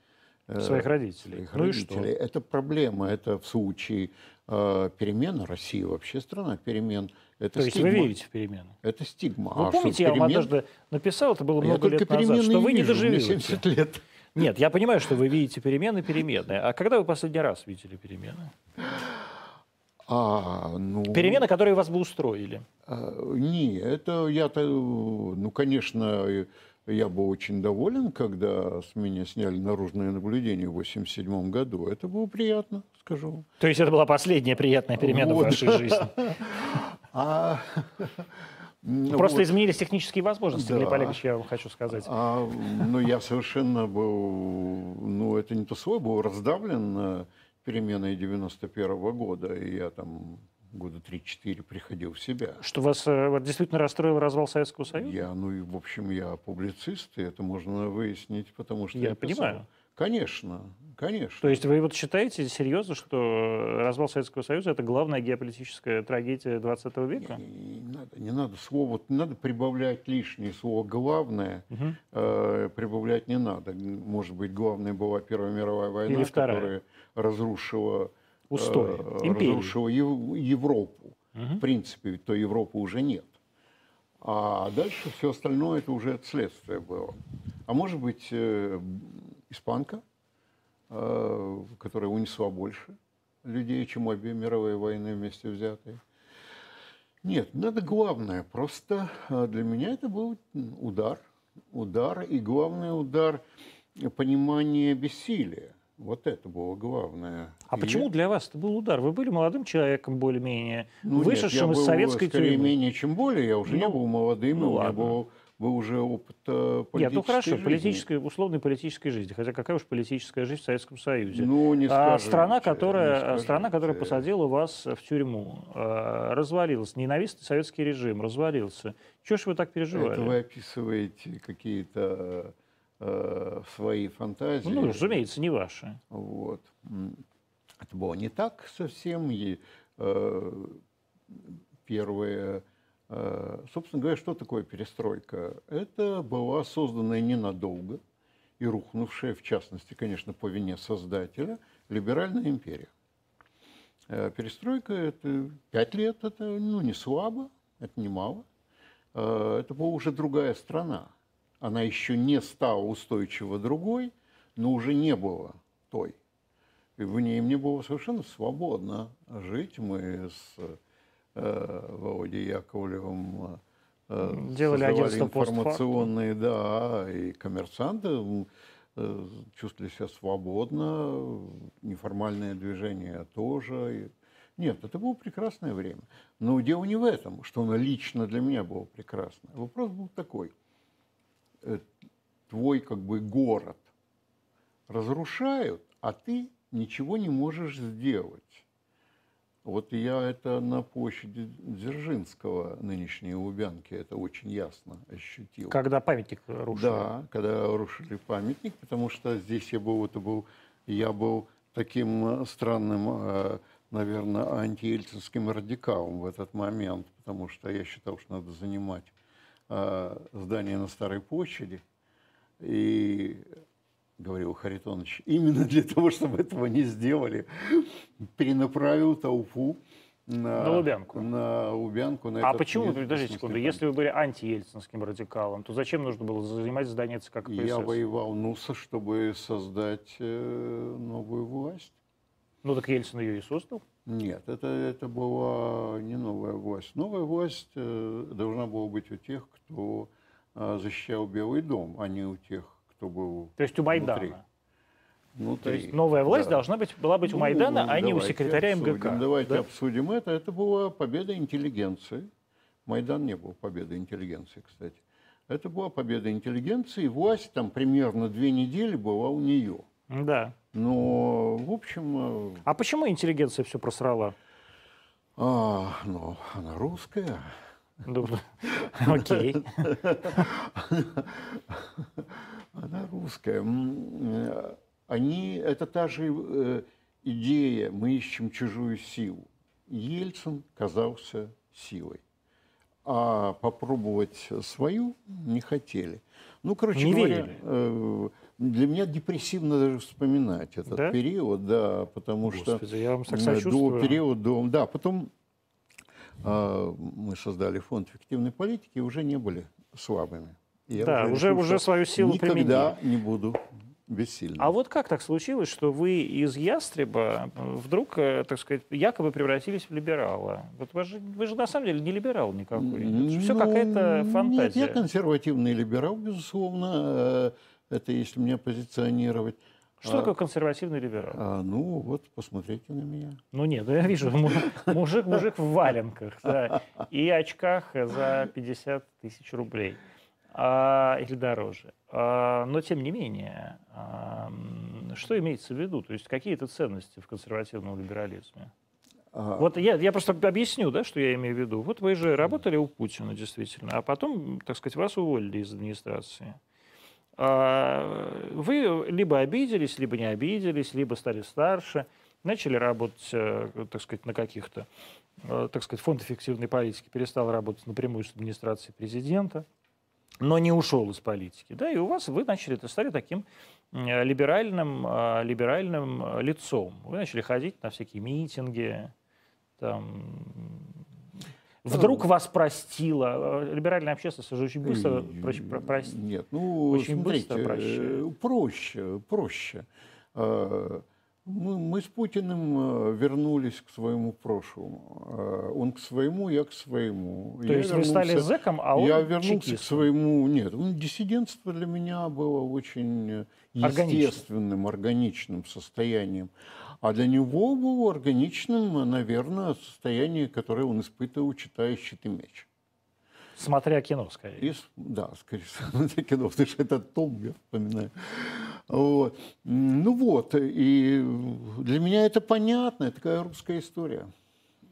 э, Своих родителей. своих Ну и родителей. что? Это проблема, это в случае э, перемен, Россия вообще страна перемен, это То есть стигма. вы верите в перемены? Это стигма. Вы А помните, я вам перемен- однажды написал, это было много лет назад, что вы не доживете. 70 лет. Нет, я понимаю, что вы видите перемены, перемены. А когда вы последний раз видели перемены? А, ну, Перемены, которые вас бы устроили. А, Не, это я-то, ну, конечно, я был очень доволен, когда с меня сняли наружное наблюдение в 87 году. Это было приятно, скажу. вам. То есть это была последняя приятная перемена Вот. в вашей жизни. А, Просто вот. изменились технические возможности, Да. Глеб Олегович, я вам хочу сказать. А, ну, я совершенно был, ну, это не то слово, был раздавлен э, переменой 91 года, и я там года 3-4 приходил в себя. Что вас э, вот, действительно расстроил развал Советского Союза? Я, ну и, в общем, я публицист, и это можно выяснить, потому что... Я писал. понимаю. Конечно, конечно. То есть вы вот считаете серьезно, что развал Советского Союза – это главная геополитическая трагедия 20 века? Не, не- не надо, не надо слово, не надо прибавлять лишнее слово «главное», э, прибавлять не надо. Может быть, главной была Первая мировая война, Или Вторая. которая разрушила, Устой, э, разрушила Ев- Европу. В принципе, той Европы уже нет. А дальше все остальное это уже от следствия было. А может быть, э, испанка, э, которая унесла больше людей, чем обе мировые войны вместе взятые. Нет, надо главное. Просто э, для меня это был удар. Удар. И главный удар – понимание бессилия. Вот это было главное. А И почему я- для вас это был удар? Вы были молодым человеком более-менее, Ну, нет, вышедшим я из был советской скорее тюрьмы. менее, чем более. Я уже не Ну, был молодым, ну у меня ладно. был, был уже опыт э, политической Нет, ну хорошо, жизни. политической, условной политической жизни. Хотя какая уж политическая жизнь в Советском Союзе? Ну, не а страна, не которая, скажете. страна, которая посадила вас в тюрьму, э, развалилась. Ненавистный советский режим развалился. Чего ж вы так переживали? Это вы описываете какие-то э, свои фантазии. Ну, разумеется, не ваши. Вот. Это было не так совсем. И, э, первое, э, собственно говоря, что такое перестройка? Это была созданная ненадолго и рухнувшая, в частности, конечно, по вине создателя, либеральная империя. Э, Перестройка – это пять лет, это ну, не слабо, это не мало. Э, Это была уже другая страна. Она еще не стала устойчиво другой, но уже не было той. И в ней мне было совершенно свободно жить. Мы с э, Володей Яковлевым э, Делали создавали 11 постфактум. информационные, да, и коммерсанты э, чувствовали себя свободно, неформальное движение тоже. Нет, это было прекрасное время. Но дело не в этом, что оно лично для меня было прекрасно. Вопрос был такой. Э, Твой как бы город разрушают, а ты ничего не можешь сделать. Вот я это на площади Дзержинского, нынешней Лубянки, это очень ясно ощутил. Когда памятник рушили. Да, когда рушили памятник, потому что здесь я был, это был, я был таким э, странным, наверное, антиельцинским радикалом в этот момент, потому что я считал, что надо занимать э, здание на Старой площади. И говорил Харитонович, именно для того, чтобы этого не сделали, перенаправил толпу на, На Лубянку. На Лубянку, на А почему, в подождите секунду, там. если вы были антиельцинским радикалом, то зачем нужно было занимать здание ЦК КПСС? Я воевал НУСа, чтобы создать э, новую власть. Ну так Ельцин ее и создал. Нет, это, это была не новая власть. Новая власть э, должна была быть у тех, кто э, защищал Белый дом, а не у тех, кто был То есть у Майдана. внутри. То Внутри. есть новая власть Да. должна быть, была быть у Ну, Майдана, а не у секретаря обсудим, МГК. Давайте да? обсудим это. Это была победа интеллигенции. Майдан не был победой интеллигенции, кстати. Это была победа интеллигенции. и Власть там примерно две недели была у нее. Да. Но, в общем, э, А почему интеллигенция все просрала? а, ну, она русская. Ну, Окей. Она русская. Э, Они, это та же э, идея, мы ищем чужую силу. Ельцин казался силой. А попробовать свою не хотели. Ну, короче Не говоря, верили. э, для меня депрессивно даже вспоминать этот Да? период, да, потому Господи, что я вам так сочувствую. до периода, до- да, потом а, мы создали фонд эффективной политики и уже не были слабыми. Я Да, уже- решил, уже свою силу никогда не буду бессильным. А вот как так случилось, что вы из ястреба э, вдруг, э, так сказать, якобы превратились в либерала? Вот вы же, вы же на самом деле не либерал никакой. все Ну, какая-то Нет, фантазия. я консервативный либерал, безусловно. Э, Это если меня позиционировать. Что А, такое консервативный либерал? а, ну, вот, посмотрите на меня. Ну нет, я вижу, му- мужик, мужик в валенках да, и очках за 50 тысяч рублей. А, или дороже. А, но тем не менее, а, что имеется в виду? То есть какие это ценности в консервативном либерализме? Вот я, я просто объясню, да, что я имею в виду. Вот вы же работали у Путина, действительно, а потом, так сказать, вас уволили из администрации. Вы либо обиделись, либо не обиделись, либо стали старше, начали работать, э, так сказать, на каких-то, э, так сказать, фонд эффективной политики перестал работать напрямую с администрацией президента, но не ушел из политики. Да, и у вас вы начали, это стали таким э, либеральным, э, либеральным э, лицом. Вы начали ходить на всякие митинги, там, Вдруг вас простила. Э, Либеральная общественность уже очень быстро про- простит. Нет, ну, Очень смотрите, быстро проще, проще. Мы, мы с Путиным э, вернулись к своему прошлому. Э, Он к своему, я к своему. То есть вы стали зэком, а он Я вернулся к чекистом. своему... Нет, ну, диссидентство для меня было очень естественным, органичным состоянием. А для него было органичным, наверное, состояние, которое он испытывал, читая «Щит и меч». Смотря кино, скорее. И, да, скорее на кино, потому что это том, я вспоминаю. Вот. Ну вот, и для меня это понятно, это такая русская история.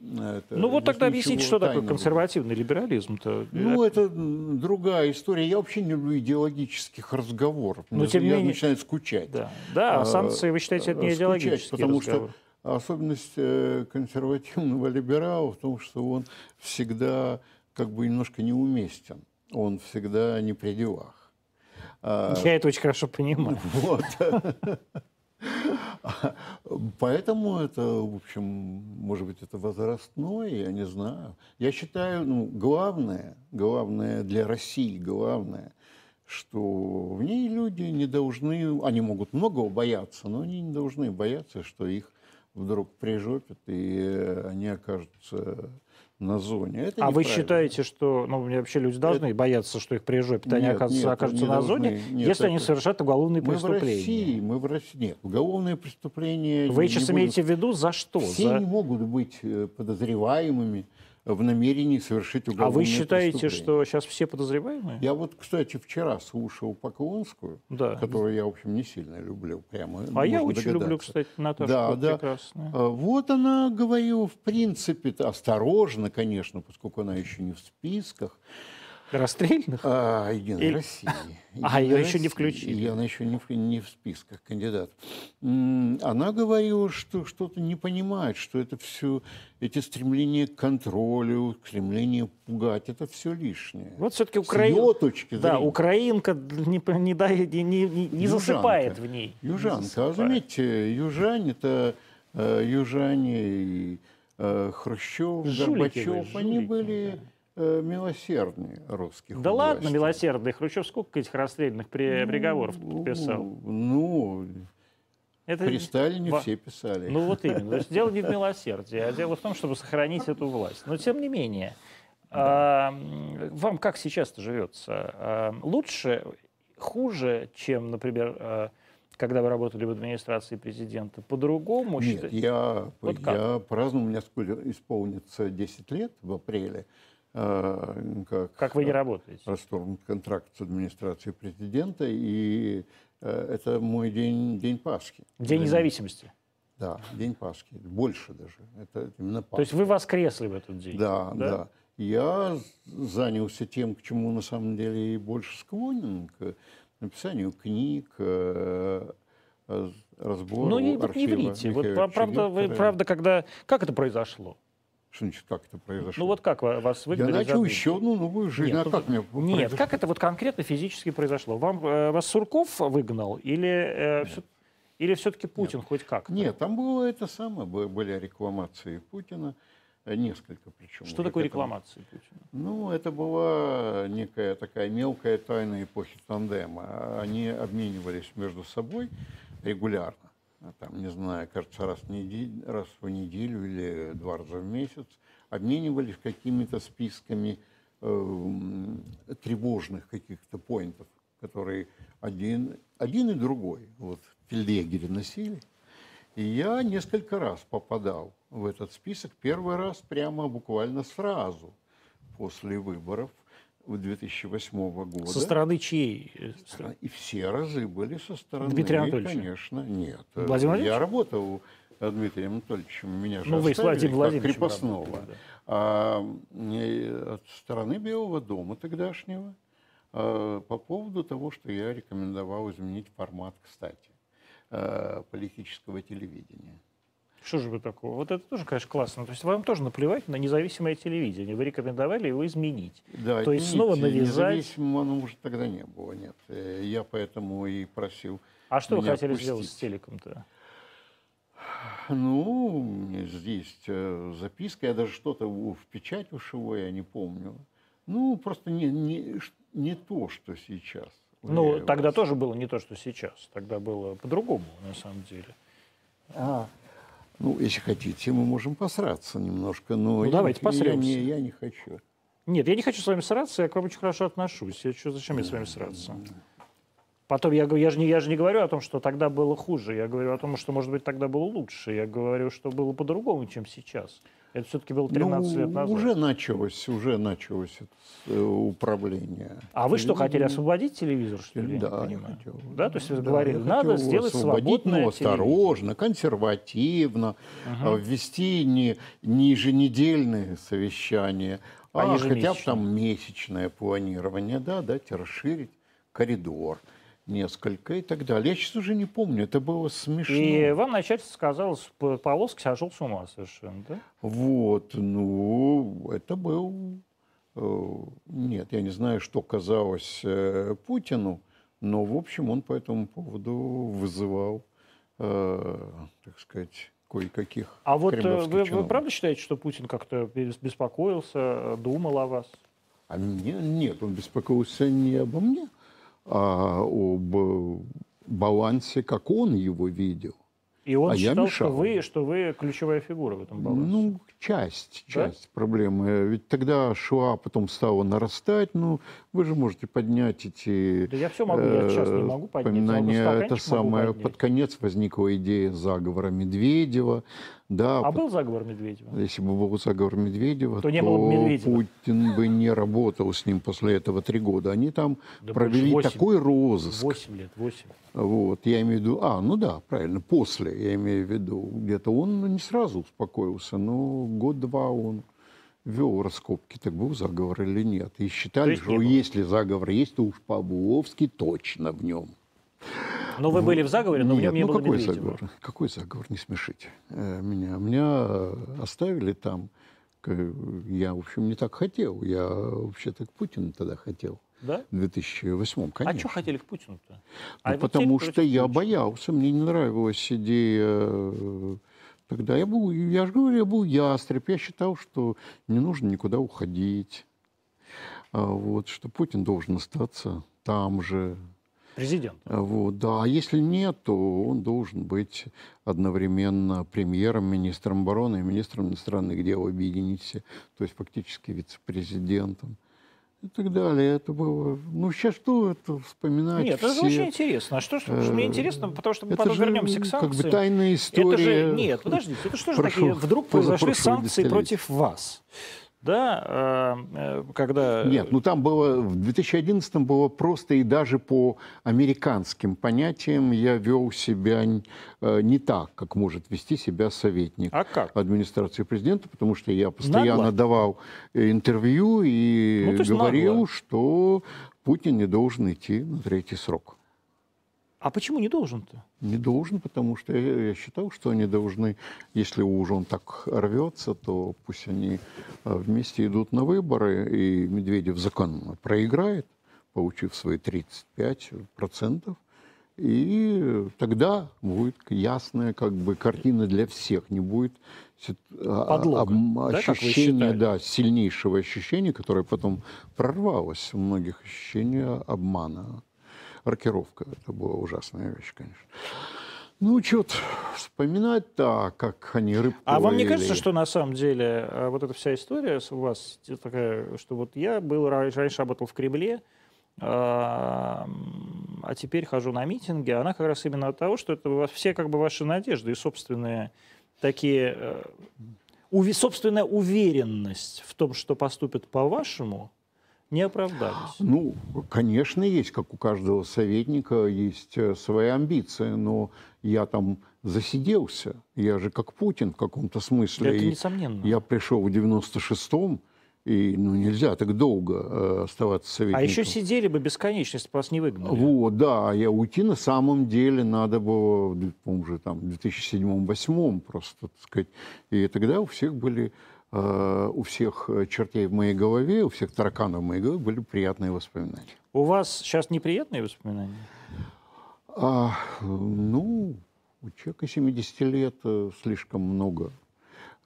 Это- Ну вот тогда объясните, что такое тайного. консервативный либерализм-то. Ну, это другая история. Я вообще не люблю идеологических разговоров. Но тем не я менее- начинаю скучать. Да, да, а А, санкции, вы считаете, это не идеологический Потому разговор. что особенность э, консервативного либерала в том, что он всегда как бы немножко неуместен. Он всегда не при делах. А, Я это очень хорошо понимаю. вот. Поэтому это, в общем, может быть, это возрастное, я не знаю. Я считаю, ну, главное, главное для России, главное, что в ней люди не должны, они могут многого бояться, но они не должны бояться, что их вдруг прижопят, и они окажутся на зоне. Это А вы считаете, что ну, вообще люди должны бояться, что их прижопят, они Нет, окажутся, нет, окажутся не на должны. зоне, Нет, если они это- совершат уголовные Мы в преступления? России, мы в России. Нет, уголовные преступления... Вы сейчас будем- имеете в виду за что? Все За- не могут быть э, подозреваемыми в намерении совершить уголовное А вы считаете, что сейчас все подозреваемые? Я вот, кстати, вчера слушал Поклонскую, Да. которую я, в общем, не сильно люблю. Прямо, А я очень люблю, догадаться. кстати, Наташу Да, да. прекрасную. А, Вот она говорила, в принципе, осторожно, конечно, поскольку она еще не в списках, Расстрельных? А, Единой Или- России. А, Единой её еще не России. включили. И она еще не в, не в списках кандидатов. М, Она говорила, что что-то не понимает, что это все, эти стремления к контролю, стремление пугать, это все лишнее. Вот все-таки Украина... точки Да, зрения. украинка не, не, не, не- не- не Южанка. засыпает в ней. Не Южанка. А засыпает. заметьте, южане это э, южане и э, Хрущев, Жулики вы, Горбачев, они жулики, были э, милосердные русских Да ладно, власти. милосердный. Хрущев сколько этих расстрельных при- приговоров подписал? Ну, Это... при Сталине Во- все писали. Ну вот именно. То есть дело не в милосердии, а дело в том, чтобы сохранить эту власть. Но тем не менее, а, м, вам как сейчас-то живется? А, Лучше, хуже, чем, например, а, когда вы работали в администрации президента? По-другому? Нет, считаете? я, Вот как? я праздную, у меня скоро исполнится 10 лет в апреле, э, как, Как вы не работаете? расторгнут контракт с администрацией президента, и э, это мой день, день Пасхи. День независимости. Да, день Пасхи. Больше даже. Это именно Пасха. То есть вы воскресли в этот день? Да, да, Я занялся тем, к чему на самом деле и больше склонен, к написанию книг, э, э, разбору Ну, не, вот не архива врите. Вот, правда, вы, правда, когда... Как это произошло? Что значит, как это произошло? Ну вот как ва- вас Я выгнали за начал дым? еще одну новую жизнь. Нет, а как мне Нет, произошло? как это вот конкретно физически произошло? Вам э, вас Сурков выгнал или э, всё- или все-таки Путин хоть как? Нет, там было это самое, бы- были рекламации Путина, э, несколько причем. Что такое рекламация Путина? Ну, это была некая такая мелкая тайна эпохи тандема. Они обменивались между собой регулярно. А Там, не знаю, кажется, раз в, неделю, раз в неделю или два раза в месяц. Обменивались какими-то списками эм, тревожных каких-то поинтов, которые один, один и другой вот, в фельдъегере носили. И я несколько раз попадал в этот список. Первый раз прямо буквально сразу после выборов 2008 года. Со стороны чьей? э, стороны? И все разы были со стороны, Дмитрия Анатольевича? конечно, нет. Владимир Я работал Дмитрием Анатольевичем. Меня же Ну, вы с оставили Владимиром как крепостного. работали, да. А, э, от стороны Белого дома тогдашнего а, по поводу того, что я рекомендовал изменить формат, кстати, а, политического телевидения. Что же вы такого? Вот это тоже, конечно, классно. То есть вам тоже наплевать на независимое телевидение. Вы рекомендовали его изменить. Да, То есть снова навязать. Независимым оно уже тогда не было, нет. Э, Я поэтому и просил А что вы хотели пустить. сделать с телеком-то? Ну, здесь э, записка, я даже что-то в печать ушел, я не помню. Ну, просто не, не, не то, что сейчас. Ну, тогда вас. тоже было не то, что сейчас. Тогда было по-другому, на самом деле. А, ну, если хотите, мы можем посраться немножко, но Ну, я, давайте я посремся. не, я не хочу. Нет, я не хочу с вами сраться, я к вам очень хорошо отношусь. Я чё, зачем мне с вами сраться? Потом я, говорю- я, же не, я же не говорю о том, что тогда было хуже. Я говорю о том, что, может быть, тогда было лучше. Я говорю, что было по-другому, чем сейчас. Это все-таки было 13 Ну, лет назад. Уже началось, уже началось это, э, управление. А вы что, хотели освободить телевизор, что ли? Я не Да, я понимаю. хотел. Да, то есть вы Да, говорили, надо сделать освободить, свободное но осторожно, консервативно, а, ввести не, не еженедельные совещания, А а, хотя бы там месячное планирование, да, дать расширить коридор несколько и так далее. Я сейчас уже не помню, это было смешно. И вам начальство сказало, с П- Павловский сошел с ума совершенно, да? Вот, ну, это был... э, Нет, я не знаю, что казалось э, Путину, но, в общем, он по этому поводу вызывал, э, так сказать, кое-каких А вот вы, вы правда считаете, что Путин как-то бес- беспокоился, думал о вас? А мне- нет, он беспокоился не обо мне, а об э, балансе, как он его видел. И он А я считал, мешал. что вы, что вы ключевая фигура в этом балансе. Ну, часть, Да? часть проблемы. Ведь тогда шла, потом стала нарастать. Ну, вы же можете поднять эти... Да я всё могу, я сейчас не э, могу поднять, я стаканчик Это самое, поднять. под конец возникла идея заговора Медведева. Да, а был заговор Медведева? если бы был заговор Медведева, То не было бы Медведева. Путин бы не работал с ним после этого три года. Они там Да провели больше, восемь. такой розыск. Восемь лет, восемь. Вот, я имею в виду, а, ну да, правильно, после, я имею в виду, где-то он не сразу успокоился, но год-два он вел раскопки, так был заговор или нет. И То считали, что если заговор есть, то уж Павловский точно в нем. Но вы были в заговоре, но в Нет, нем не ну было какой Медведева. заговор? Какой заговор? Не смешите э, меня. Меня оставили там. Я, в общем, не так хотел. Я вообще-то к Путину тогда хотел. Да? В 2008, А конечно. что хотели к Путину-то? Ну, А потому что я Путина. боялся, мне не нравилась идея. э, Тогда я был, я же говорю, я был ястреб, я считал, что не нужно никуда уходить. А Вот, что Путин должен остаться там же. Президент. А Вот, да, а если нет, то он должен быть одновременно премьером, министром обороны и министром иностранных дел, объединить все, то есть фактически вице-президентом и так далее. Это было... Ну, сейчас что это вспоминать Нет, это же все? очень интересно. А что, что что мне Э, интересно, потому что мы Это потом же вернемся к как санкциям. бы тайная Это история. же, нет, подождите, это что же прошлого- такие, вдруг произошли санкции против вас? Да, э, э, когда... Нет, ну там было, в 2011 было просто и даже по американским понятиям я вел себя э, не так, как может вести себя советник А как? администрации президента, потому что я постоянно Нагло? давал интервью и Ну, говорил, нагло. что Путин не должен идти на третий срок. А почему не должен-то? Не должен, потому что я, я считал, что они должны, если уж он так рвется, то пусть они э, вместе идут на выборы, и Медведев законно проиграет, получив свои 35%, и тогда будет ясная как бы картина для всех, не будет а- Подлога, об- да, ощущения, да, сильнейшего ощущения, которое потом прорвалось у многих ощущения обмана. Рокировка. Это была ужасная вещь, конечно. Ну, что-то вспоминать так, как они рыбку А вам не ловили. кажется, что на самом деле э, вот эта вся история у вас такая, что вот я был ра- раньше работал в Кремле, а а теперь хожу на митинги, она как раз именно от того, что это все как бы ваши надежды и собственные такие, э, уви- собственная уверенность в том, что поступят по-вашему, не оправдались. Ну, конечно, есть, как у каждого советника, есть э, свои амбиции, но я там засиделся. Я же как Путин в каком-то смысле. Это И несомненно. Я пришел в 96-м, и ну, нельзя так долго э, оставаться советником. А еще сидели бы бесконечно, если бы вас не выгнали. Вот, да, а я уйти на самом деле надо было, в, по-моему, уже там в 2007-2008 просто, так сказать. И тогда у всех были, у всех чертей в моей голове, у всех тараканов в моей голове были приятные воспоминания. У вас сейчас неприятные воспоминания? А, ну, у человека 70 лет э, слишком много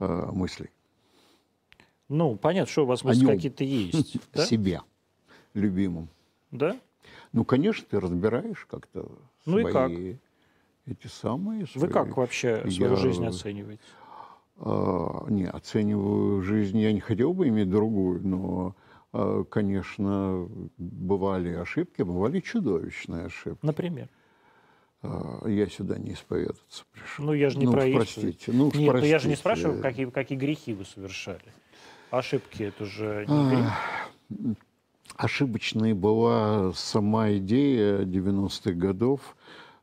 э, мыслей. Ну, понятно, что у вас мысли какие-то есть. Да? Себе, любимым. Да? Ну, конечно, ты разбираешь как-то Ну и свои как? эти самые. Вы свои- как вообще свою Я- жизнь оцениваете? А, не, оцениваю жизнь, я не хотел бы иметь другую, но, а, конечно, бывали ошибки, бывали чудовищные ошибки. Например? А, Я сюда не исповедаться пришел. Ну, я же не Ну про простите, ну уж Нет, ну я же не простите. спрашиваю, какие, какие грехи вы совершали. Ошибки это же А, не грех. Ошибочной была сама идея 90-х годов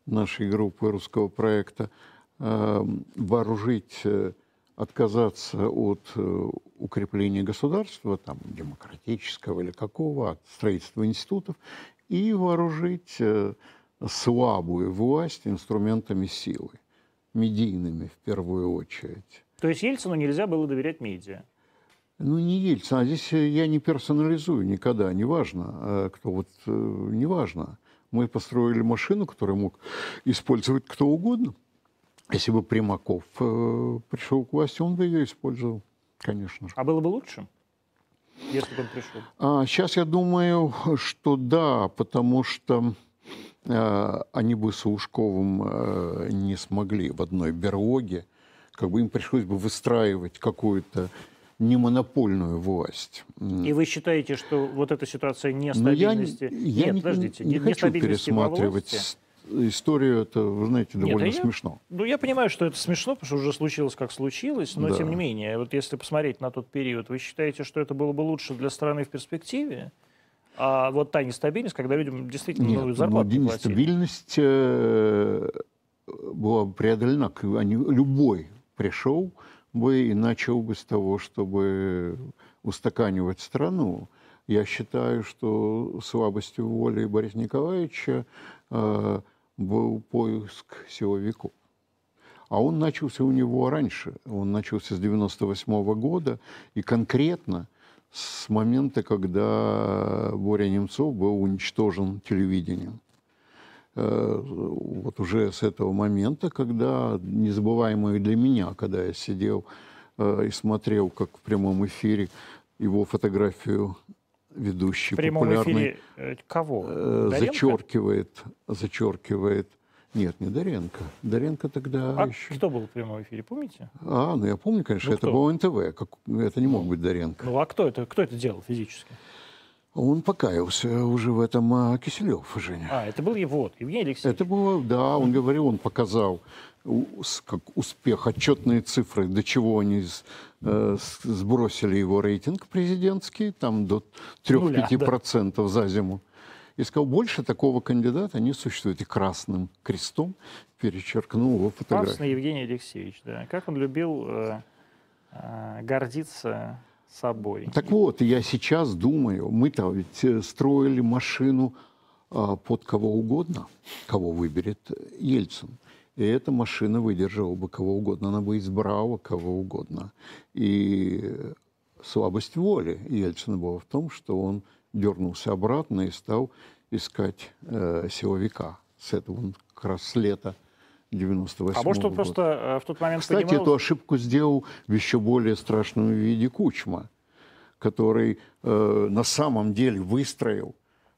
нашей группы русского проекта э, вооружить, э, отказаться от э, укрепления государства, там, демократического или какого, от строительства институтов, и вооружить э, слабую власть инструментами силы, медийными в первую очередь. То есть Ельцину нельзя было доверять медиа. Ну, не Ельцин, а здесь э, я не персонализую никогда, неважно, кто вот, неважно. Мы построили машину, которую мог использовать кто угодно. Если бы Примаков э, пришел к власти, он бы ее использовал, конечно же. А было бы лучше, если бы он пришел? А сейчас я думаю, что да, потому что э, они бы с Лужковым э, не смогли в одной берлоге, как бы им пришлось бы выстраивать какую-то немонопольную власть. М. И вы считаете, что вот эта ситуация Но Ну, я, не- нестабильности... я Нет, не, подождите, не не- хочу нестабильности пересматривать историю, это, вы знаете, Нет, довольно а я- смешно. Ну, я понимаю, что это смешно, потому что уже случилось, как случилось, но Да. тем не менее, вот если посмотреть на тот период, вы считаете, что это было бы лучше для страны в перспективе? А вот та нестабильность, когда людям действительно Нет, ну, ну, зарплату платили. нестабильность э, была бы преодолена. Они, любой пришел бы и начал бы с того, чтобы устаканивать страну. Я считаю, что слабостью воли Бориса Николаевича э, был поиск силовиков. А он начался у него раньше. Он начался с 98 года. И конкретно с момента, когда Боря Немцов был уничтожен телевидением. Э, Вот уже с этого момента, когда, незабываемое для меня, когда я сидел э, и смотрел, как в прямом эфире его фотографию ведущий В прямом популярный эфире э, кого? э, Доренко? зачеркивает, зачеркивает. Нет, не Доренко. Доренко тогда А еще. кто был в прямом эфире, помните? А, ну я помню, конечно, Ну, это был НТВ. Как, это не мог быть Доренко. Ну, а кто это, кто это делал физически? Он покаялся уже в этом а, Киселев, Женя. А, это был его, вот, Евгений Алексеевич. Это было, да, он говорил, он показал как успех, отчетные цифры, до чего они э, сбросили его рейтинг президентский, там до Нуля, 3-5% за зиму. И сказал, больше такого кандидата не существует. И красным крестом перечеркнул его фотографию. Евгений Алексеевич, да. Как он любил э, э, гордиться собой. Так вот, я сейчас думаю, мы-то ведь э, строили машину а, под кого угодно, кого выберет Ельцин. И эта машина выдержала бы кого угодно, она бы избрала кого угодно. И слабость воли Ельцина была в том, что он дернулся обратно и стал искать э, силовика. С этого он как раз с лета 98 А может, он года. просто э, в тот момент Кстати, понимал... эту ошибку сделал в еще более страшном виде Кучма, который э, на самом деле выстроил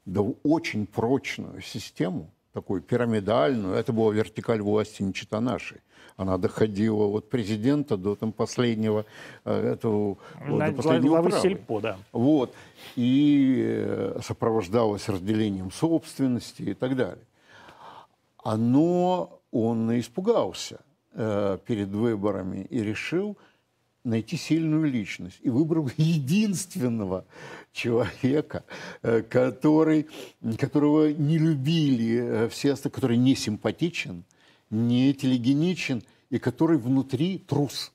да, очень прочную систему, такую пирамидальную. Это была вертикаль власти не чита нашей. Она доходила от президента до там, последнего, э, этого, на- до последнего главы права. сельпо, да. Вот. И э, сопровождалось разделением собственности и так далее. Оно, он испугался э, перед выборами и решил найти сильную личность. И выбрал единственного человека, э, который, которого не любили э, все остальные, который не симпатичен не телегеничен и который внутри трус.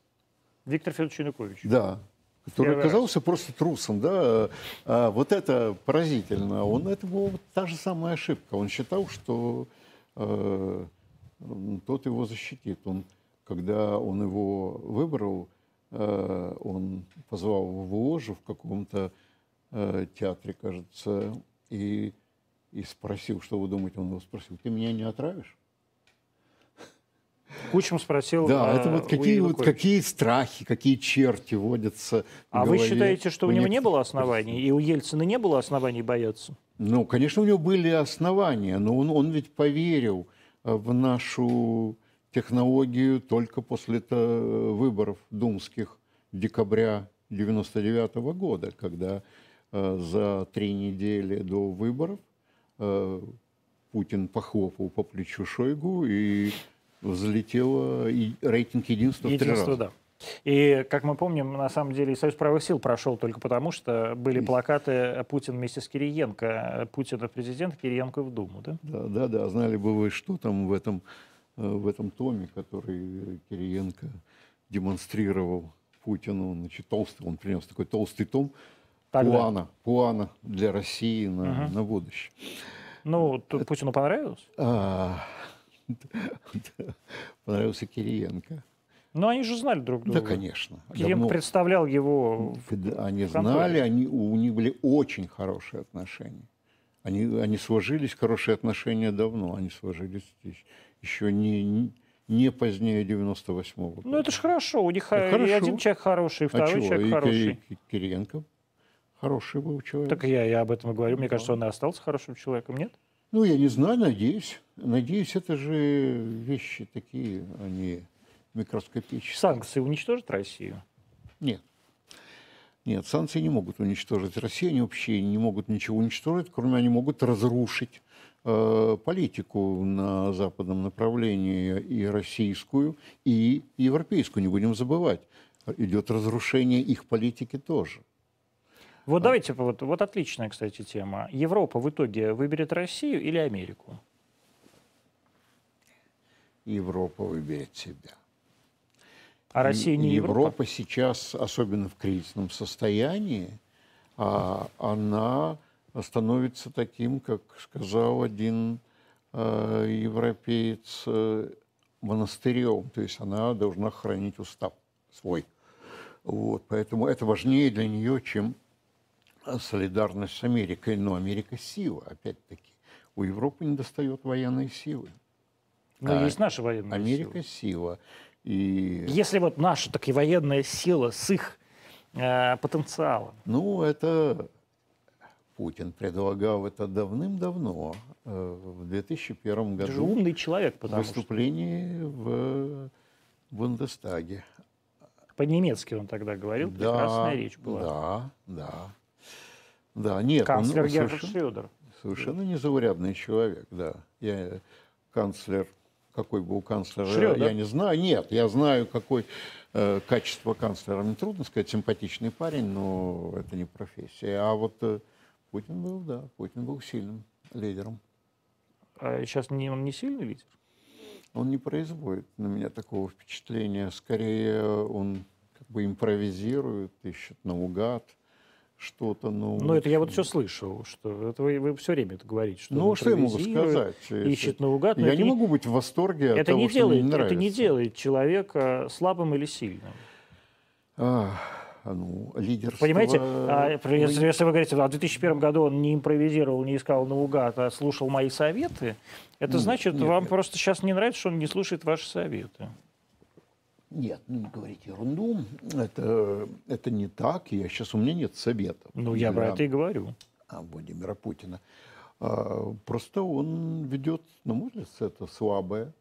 Виктор Федорович Янукович. Да, который Первый раз. оказался просто трусом, да. А вот это поразительно. Он это была вот та же самая ошибка. Он считал, что э, тот его защитит. Он, когда он его выбрал, он позвал в ложу в каком-то э, театре, кажется, и, и спросил, что вы думаете. Он его спросил: "Ты меня не отравишь?" Кучм спросил Да, а, это вот какие вот какие страхи, какие черти водятся. А вы считаете, что у него не было оснований, и у Ельцина не было оснований бояться? Ну, конечно, у него были основания, но он, он ведь поверил э, в нашу технологию только после -то выборов думских декабря 99 года, когда э, за три недели до выборов э, Путин похлопал по плечу Шойгу и взлетело и рейтинг единства, в три раза. да. И, как мы помним, на самом деле и Союз правых сил прошел только потому, что были плакаты «Путин вместе с Кириенко», Путин в президент, Кириенко в Думу, да? Да, да, да. Знали бы вы, что там в этом, э, в этом томе, который Кириенко демонстрировал Путину. Значит, толстый, он принес такой толстый том Тогда. плана, плана для России на, на будущее. Ну, тут Путину понравилось? А, понравился Кириенко. Ну, они же знали друг друга. Да, конечно. Кириенко Давно- представлял его... Да, Они в знали, они, у них были очень хорошие отношения. Они, они сложились, хорошие отношения давно. Они сложились ещ- еще не, не, не позднее 98-го года. Ну, это же хорошо. У них Ну, и хорошо. один человек хороший, и А второй чего? человек И хороший. Ки- Кириенко хороший был человек. Так я, я об этом и говорю. Мне кажется, он и остался хорошим человеком, нет? Ну, я не знаю, надеюсь. Надеюсь, это же вещи такие, они микроскопические. Санкции уничтожат Россию? Нет. Нет, санкции не могут уничтожить Россию, они вообще не могут ничего уничтожить, кроме они могут разрушить э, политику на западном направлении и российскую, и европейскую. Не будем забывать, идет разрушение их политики тоже. Вот давайте, вот, вот отличная, кстати, тема. Европа в итоге выберет Россию или Америку? Европа выберет себя. А Россия не И Европа? сейчас, особенно в кризисном состоянии, а, она становится таким, как сказал один э, европеец, э, монастырем. То есть она должна хранить устав свой. Вот, поэтому это важнее для нее, чем солидарность с Америкой. Но Америка сила, опять-таки. У Европы не достает военной силы. Ну, а есть наша военная Америка сила. сила. И Если вот наша так и военная сила с их э, потенциалом. Ну, это Путин предлагал это давным-давно, э, в 2001 Это же году, умный человек, потому что выступлении в Бундестаге. по-немецки он тогда говорил, прекрасная речь была. Да, да. Да, нет, он Канцлер Герхард совершенно, Шрёдер. совершенно незаурядный человек, да. Я канцлер, какой был канцлер, Шрёдер? я не знаю. Нет, я знаю, какой э, качество канцлера. Мне трудно сказать, симпатичный парень, но это не профессия. А вот э, Путин был, да, Путин был сильным лидером. А сейчас не, он не сильный лидер? Он не производит на меня такого впечатления. Скорее, он как бы импровизирует, ищет наугад что-то. Ну, Ну, это я вот все слышал, что это вы, вы все время это говорите. Что Ну, он что я могу сказать? Ищет наугад. но Я не могу быть в восторге от это того, не что делает, мне не это не нравится. делает. человека слабым или сильным. Ну, лидерство... Понимаете, а, если, если вы говорите, а в 2001 году он не импровизировал, не искал наугад, а слушал мои советы, это значит, нет, вам нет. просто сейчас не нравится, что он не слушает ваши советы. Нет, ну не говорите ерунду. Это, это не так. Я сейчас у меня нет советов. Ну, я про это и говорю. а, Владимира Путина. А, просто он ведет, на мой взгляд, это слабая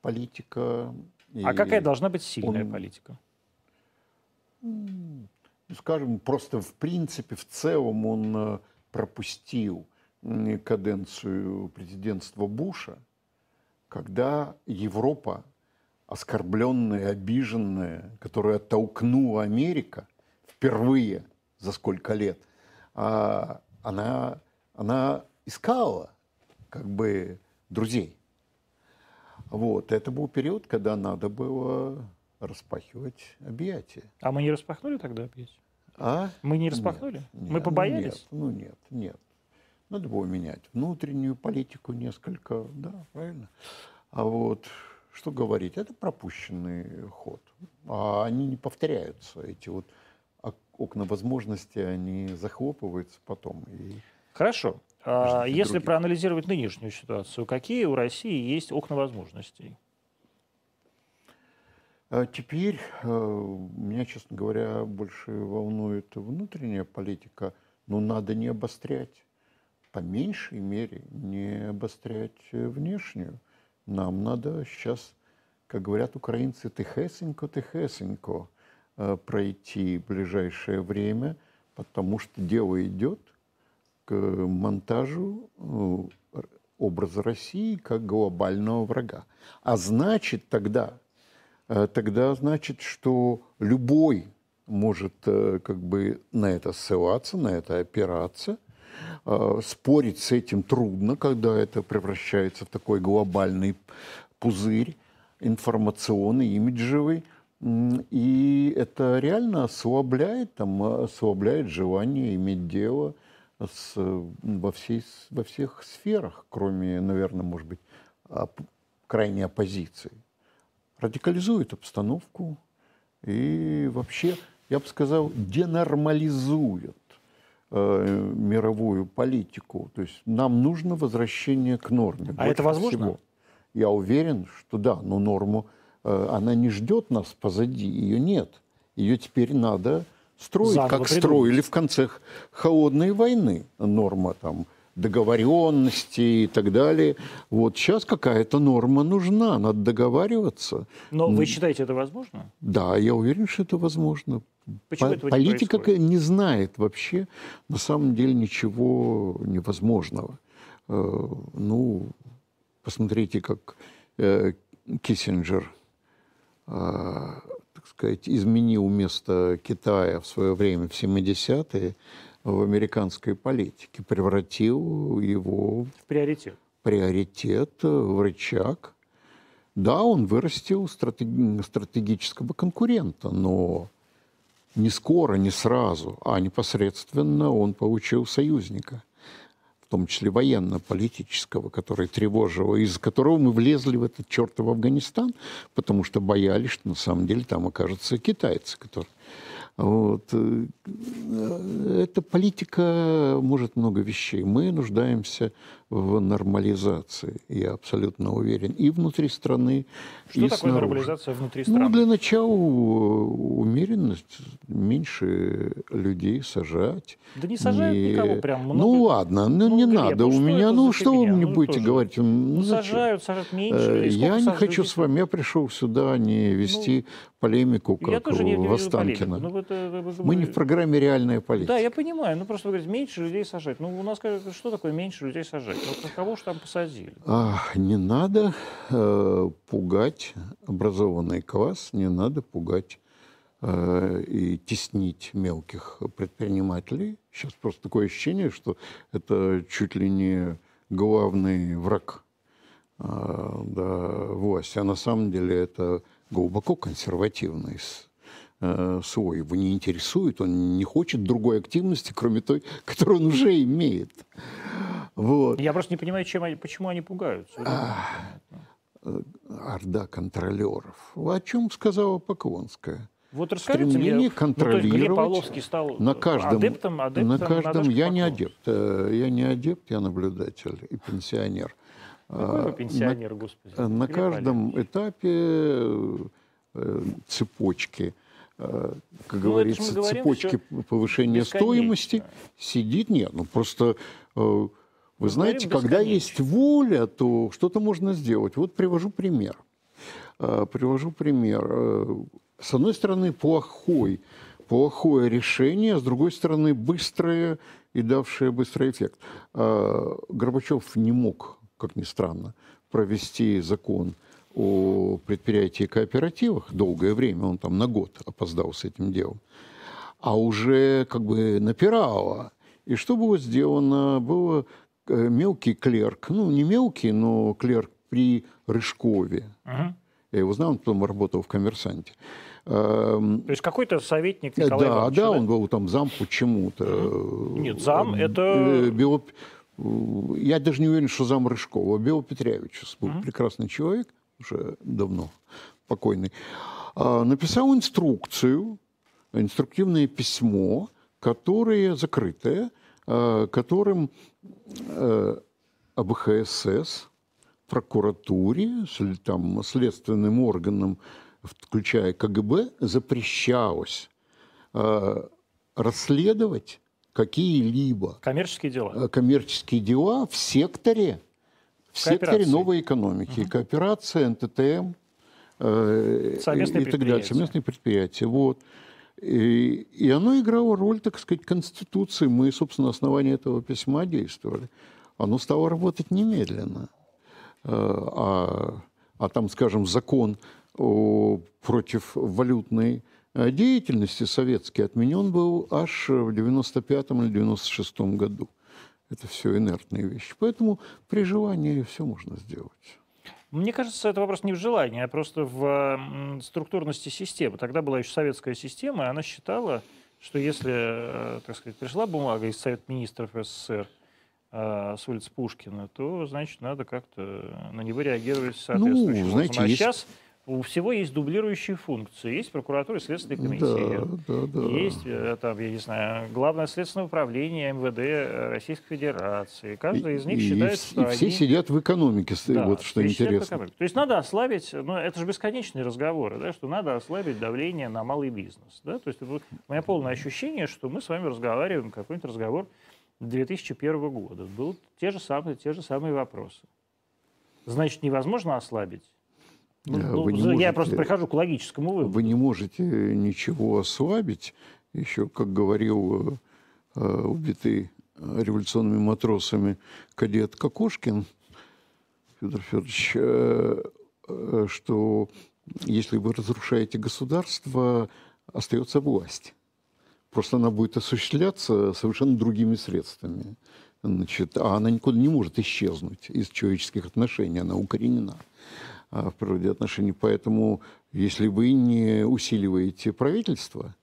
политика. А какая должна быть сильная он- политика? Ну, скажем, просто в принципе, в целом он э, пропустил каденцию президентства Буша, когда Европа, оскорбленная, обиженная, которую оттолкнула Америка впервые за сколько лет, а, она, она искала как бы друзей. Вот. Это был период, когда надо было распахивать объятия. А мы не распахнули тогда объятия? А? Мы не распахнули? Нет, мы нет, побоялись? Ну нет, ну нет, нет. Надо было менять внутреннюю политику несколько, да, правильно. А вот что говорить, это пропущенный ход. А они не повторяются, эти вот ок- окна возможностей, они захлопываются потом. И Хорошо. А если другие. проанализировать нынешнюю ситуацию, какие у России есть окна возможностей? А теперь э, меня, честно говоря, больше волнует внутренняя политика, но надо не обострять, по меньшей мере не обострять э, внешнюю. Нам надо сейчас, как говорят украинцы, тихесенько-тихесенько э, пройти ближайшее время, потому что дело идет к монтажу образа России как глобального врага. А значит тогда, тогда значит, что любой может э, как бы на это ссылаться, на это опираться. Э, Спорить с этим трудно, когда это превращается в такой глобальный пузырь информационный, имиджевый. И это реально ослабляет, там, ослабляет желание иметь дело с, э, во, всей, во всех сферах, кроме, наверное, может быть, крайней оппозиции. Радикализует обстановку и вообще, я бы сказал, денормализует э, мировую политику. То есть нам нужно возвращение к норме. А это возможно? всего. Я уверен, что да, но норму, э, она не ждет нас позади, ее нет. Ее теперь надо строить, Заново как придумать. строили в конце холодной войны. Норма там договоренности и так далее. Вот сейчас какая-то норма нужна, надо договариваться. Но вы считаете это возможно? Да, я уверен, что это возможно. Почему По- этого не Политика происходит? не знает вообще на самом деле ничего невозможного. Э, Ну, посмотрите, как э, Киссинджер, э, так сказать, изменил место Китая в свое время, в 70-е, в американской политике, превратил его В приоритет. приоритет, э, в рычаг. Да, он вырастил стратеги- стратегического конкурента, но не скоро, не сразу, а непосредственно он получил союзника, в том числе военно-политического, который тревожил, из которого мы влезли в этот чертов Афганистан, потому что боялись, что на самом деле там окажутся китайцы, которые... Вот. э, э, Эта политика может много вещей. Мы нуждаемся в нормализации, я абсолютно уверен, и внутри страны, Что и такое снаружи. нормализация внутри Ну, страны? для начала умеренность, меньше людей сажать. Да не сажают никого прям много. Ну ладно, ну, Ну, не Глеб, надо ну у меня. это Ну что вы фигня? мне Ну, будете тоже. говорить? Ну, Ну, зачем? сажают, сажают меньше. Э, Я не хочу с вами, я пришел сюда не вести полемику, как Я тоже не не. Ну, вот, э, вы- Мы не вы- в программе «Реальная политика». Да, я понимаю. Ну, просто вы говорите, меньше людей сажать. Ну, у нас что такое меньше людей сажать? Вот кого же там посадили? А, не надо э, пугать образованный класс, не надо пугать э, и теснить мелких предпринимателей. Сейчас просто такое ощущение, что это чуть ли не главный враг а, да, власти. А на самом деле это глубоко консервативный э, слой. Его не интересует, он не хочет другой активности, кроме той, которую он уже имеет. Вот. Я просто не понимаю, чем они, почему они пугаются. Непонятно. орда контролеров. О чем сказала Поклонская? Вот расскажите Стремление мне, ну, есть контролировать Павловский стал На каждом, адептом, адептом на каждом я не адепт, э, я не адепт, я наблюдатель и пенсионер. Какой вы А, пенсионер, господи. На, на Глеб каждом Олегович. этапе цепочки, как Ну, говорится, говорим цепочки повышения стоимости сидит, нет, ну просто э, вы Мы знаете, когда есть воля, то что-то можно сделать. Вот привожу пример. Э, Привожу пример. Э, С одной стороны, плохой, плохое решение, с другой стороны, быстрое и давшее быстрый эффект. Э, Горбачев не мог, как ни странно, провести закон о предприятии кооперативах долгое время, он там на год опоздал с этим делом, а уже как бы напирало. И что было сделано? Было э, мелкий клерк, ну не мелкий, но клерк при Рыжкове. Мгм. Я его знал, он потом работал в «Коммерсанте». Эм, То есть какой-то советник Э, Николая Да, Ивановича, да, он был там зам почему-то. Нет, зам Э, это- э, Бело- э, Я даже не уверен, что зам Рыжкова. Бело Петрявич был прекрасный человек, уже давно покойный. А, Написал инструкцию, инструктивное письмо, которое закрытое, а, которым э, АБХСС, прокуратуре, там, следственным органам, включая КГБ, запрещалось э, расследовать какие-либо коммерческие дела. коммерческие дела в секторе, в секторе новой экономики. Кооперация, НТТМ э, Совместные и, и так далее. Совместные предприятия. Вот. И, и оно играло роль, так сказать, Конституции. Мы, собственно, на основании этого письма действовали. Оно стало работать немедленно. Э, А, а там, скажем, закон о- против валютной э, деятельности советский отменен был аж в 95-м или 96-м году. Это все инертные вещи. Поэтому при желании все можно сделать. Мне кажется, это вопрос не в желании, а просто в структурности системы. Тогда была еще советская система, и она считала, что если, э, так сказать, пришла бумага из Совета министров СССР э, с улицы Пушкина, то, значит, надо как-то на него реагировать соответствующим Ну, знаете, образом. А есть- сейчас у всего есть дублирующие функции. Есть прокуратура и Следственный комитет. Да, да, да. Есть, э, там, я не знаю, Главное следственное управление МВД э, Российской Федерации. Каждый из них и, считает, и что все они... сидят в экономике, Да, вот что интересно. То есть надо ослабить, ну это же бесконечные разговоры, да, что надо ослабить давление на малый бизнес. Да? То есть у меня полное ощущение, что мы с вами разговариваем, какой-нибудь разговор 2001 года. Был те же самые, те же самые вопросы. Значит, невозможно ослабить? Ну, Да, ну, вы не я можете- просто прихожу к логическому выводу. Вы не можете ничего ослабить. Еще, как говорил э, э, убитый э, революционными матросами кадет Кокошкин Федор Федорович, э, э, что если вы разрушаете государство, остается власть. Просто она будет осуществляться совершенно другими средствами. Значит, а она никуда не может исчезнуть из человеческих отношений, она укоренена в природе отношений. Поэтому, если вы не усиливаете правительство,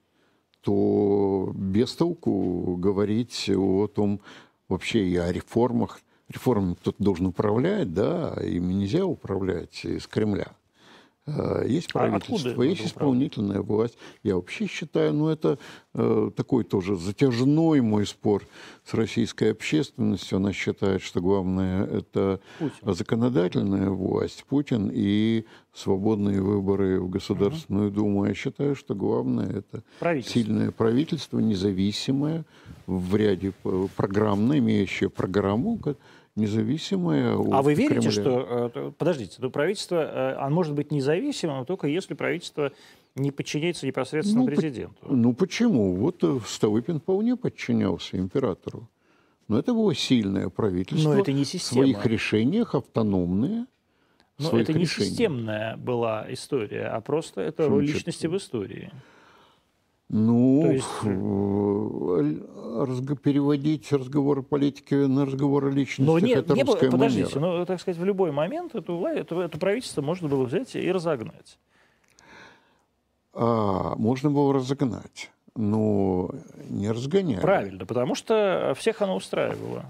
то без толку говорить о том вообще и о реформах. Реформами кто-то должен управлять, да, ими нельзя управлять из Кремля. Э, Есть А правительство, откуда есть исполнительная власть. Я вообще считаю, ну это э, такой тоже затяжной мой спор с российской общественностью. Она считает, что главное это Путин. законодательная власть, Путин и свободные выборы в Государственную Думу. Я считаю, что главное это Правительство. сильное правительство, независимое, в ряде п- программно, имеющее программу, независимое А вы верите, Кремля. что... э, Подождите, то правительство, э, оно может быть независимым только если правительство не подчиняется непосредственно Ну, по- президенту. Ну почему? Вот э, Столыпин вполне подчинялся императору. Но это было сильное правительство. Но это не В система. своих решениях автономные. в Но это не решениях. системная была история, а просто это роль личности в истории. Ну, То есть- э, разго- переводить разговоры политики на разговоры личности, Но не, это не было, русская подождите, манера. ну, так сказать, в любой момент эту, это, это правительство можно было взять и разогнать. А, можно было разогнать, но не разгонять. Правильно, потому что всех оно устраивало.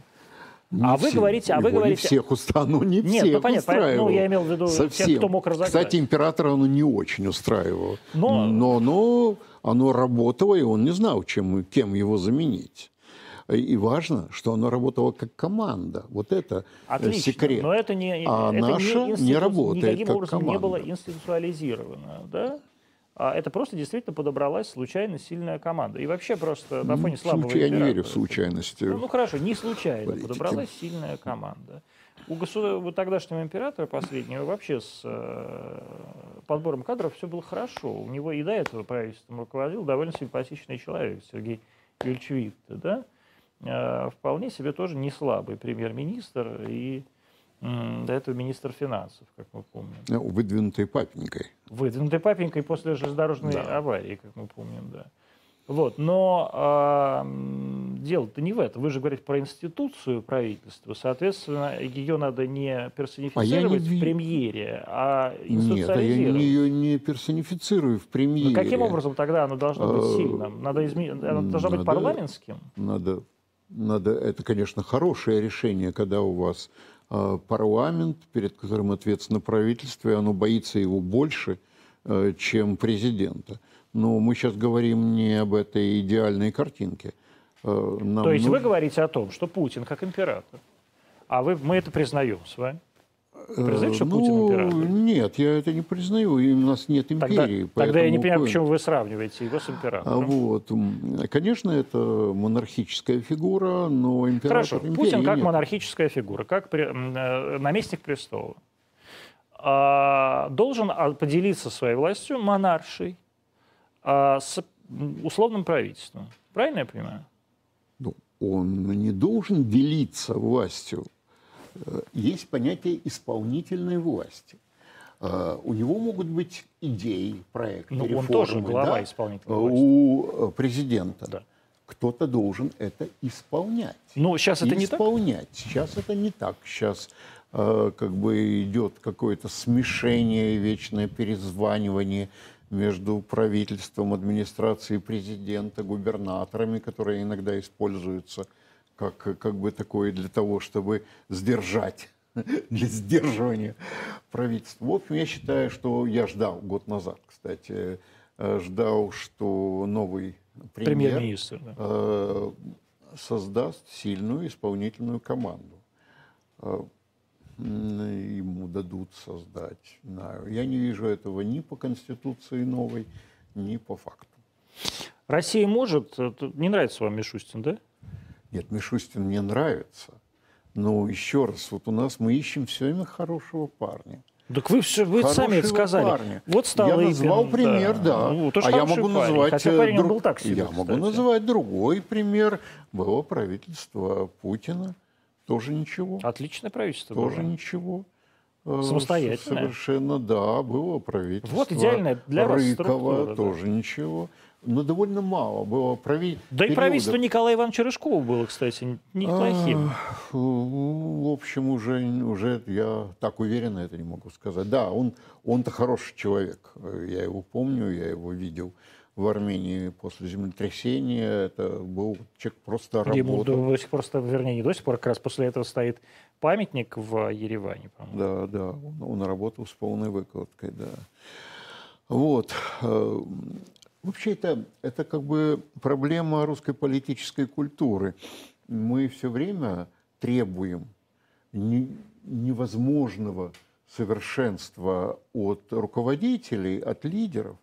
Не А вы все- говорите- а вы его не говорите- всех устану, не Нет, всех ну, понятно, устраивало. ну, я имел в виду тех, Совсем. кто мог разогнать. Кстати, императора оно не очень устраивало. Но- но, но оно работало, и он не знал, чем, кем его заменить. И важно, что оно работало как команда. Вот это э, Отлично, секрет. но это не, А это наша не институ- работает никаким как образом не команда. было институциализировано, да? А это просто действительно подобралась случайно сильная команда. И вообще просто на фоне слабого Случай- я не верю в случайности. Ну, ну, хорошо, не случайно Политики. подобралась сильная команда. У, государ... у тогдашнего императора последнего вообще с э, подбором кадров все было хорошо. У него и до этого правительством руководил довольно симпатичный человек, Сергей Юрьевич Витте, да? Э, вполне себе тоже не слабый премьер-министр и до этого министр финансов, как мы помним. Ну, Выдвинутой папенькой. Выдвинутый папенькой после железнодорожной Да. аварии, как мы помним, да. Вот, но а, м, дело-то не в этом. Вы же говорите про институцию правительства. Соответственно, ее надо не персонифицировать ви- в премьере, а Нет, а я институциализировать. ее не персонифицирую в премьере. Ну, каким образом тогда оно должно быть Э, сильным? Надо изме- Оно должно быть парламентским? Надо, надо, это, конечно, хорошее решение, когда у вас э, парламент, перед которым ответственно правительство, и оно боится его больше, э, чем президента. Но мы сейчас говорим не об этой идеальной картинке. Э, нам То есть вы нужно- говорите о том, что Путин как император. А вы, мы это признаем с вами. Признаете, что Э, Путин ну, император? Нет, я это не признаю. И у нас нет Тогда, империи. тогда я не понимаю, почему вы сравниваете его с А императором. вот, м, конечно, это монархическая фигура, но император Хорошо, империи Путин как нет. монархическая фигура, как м, э, наместник престола, а, должен а, поделиться своей властью монаршей а, с условным правительством. Правильно я понимаю? Ну, он не должен делиться властью. Э, Есть понятие исполнительной власти. Э, У него могут быть идеи, проекты, Ну, он реформы. тоже глава да, исполнительной э, власти. У президента. Да. Кто-то должен это исполнять. Ну, сейчас это не так. исполнять. Сейчас это не так. Сейчас э, как бы идет какое-то смешение, вечное перезванивание между правительством, администрацией президента, губернаторами, которые иногда используются как, как бы такое для того, чтобы сдержать, для сдерживания правительства. В общем, я считаю, что я ждал год назад, кстати, э, ждал, что новый премьер, Премьер-министр. да. э, создаст сильную исполнительную команду. Ему дадут создать. Я не вижу этого ни по Конституции новой, ни по факту. Россия может... Не нравится вам Мишустин, да? Нет, Мишустин мне нравится. Но еще раз, вот у нас мы ищем все время хорошего парня. Так вы, все, вы сами это сказали. парня. Вот стал Я назвал пример, да. Ну, тоже а я могу парень. назвать... Хотя э, парень друг- был так себе, Я могу кстати. назвать другой пример. Было правительство Путина. Тоже ничего. Отличное правительство Тоже было. ничего. Э, Самостоятельное. Совершенно, да, было правительство. Вот идеальная для вас Рыкова да. тоже ничего. Но довольно мало было прави... Да и периодов. правительство Николая Ивановича Рыжкова было, кстати, неплохим. Ах, В общем, уже, уже я так уверенно это не могу сказать. Да, он, он-то хороший человек. Я его помню, я его видел в Армении после землетрясения. Это был человек просто Ему работал. до сих пор, вернее, не до сих пор, как раз после этого стоит памятник в Ереване, по-моему. Да, да, он, он работал с полной выкладкой, да. Вот. э, Вообще это, это как бы проблема русской политической культуры. Мы все время требуем не- невозможного совершенства от руководителей, от лидеров,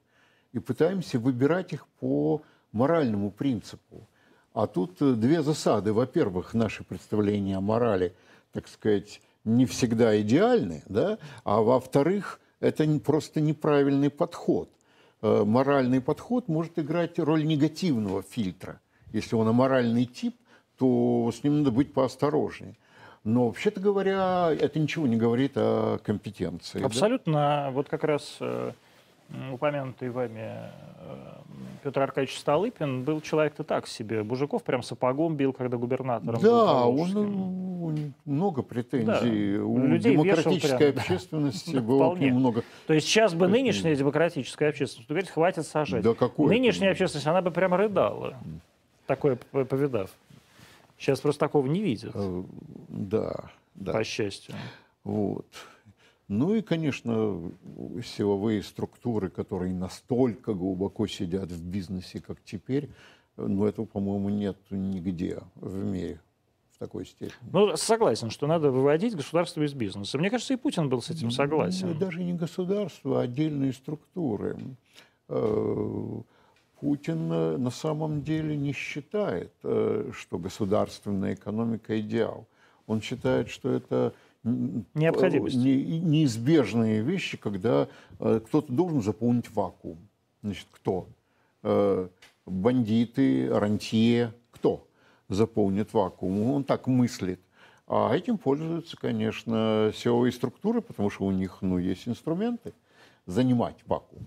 и пытаемся выбирать их по моральному принципу. А тут э, две засады. Во-первых, наши представления о морали, так сказать, не всегда идеальны, да? а во-вторых, это не- просто неправильный подход. Э, Моральный подход может играть роль негативного фильтра. Если он аморальный тип, то с ним надо быть поосторожнее. Но, вообще-то говоря, это ничего не говорит о компетенции. да? Абсолютно, вот как раз э, упомянутый вами э, Петр Аркадьевич Столыпин был человек-то так себе. Бужиков прям сапогом бил, когда губернатором был Да, он, Калужским. он много претензий. Да, У людей демократической прям, общественности Да, было вполне. много. То есть сейчас бы нынешняя демократическая общественность говорит, хватит сажать. Да какое Нынешняя общественность, она бы прям рыдала, такое повидав. Сейчас просто такого не видят, Э, Да, да. по счастью. Вот. Ну и, конечно, силовые структуры, которые настолько глубоко сидят в бизнесе, как теперь, ну, этого, по-моему, нет нигде в мире в такой степени. Ну, согласен, что надо выводить государство из бизнеса. Мне кажется, и Путин был с этим Ну, согласен. даже не государство, а отдельные структуры. Э, Путин э, на самом деле не считает, э, что государственная экономика идеал. Он считает, что это Необходимость. э, не- неизбежные вещи, когда э, кто-то должен заполнить вакуум. Значит, кто? Э, Бандиты, рантье, кто заполнит вакуум? Он так мыслит. А этим пользуются, конечно, силовые структуры, потому что у них ну, есть инструменты занимать вакуум.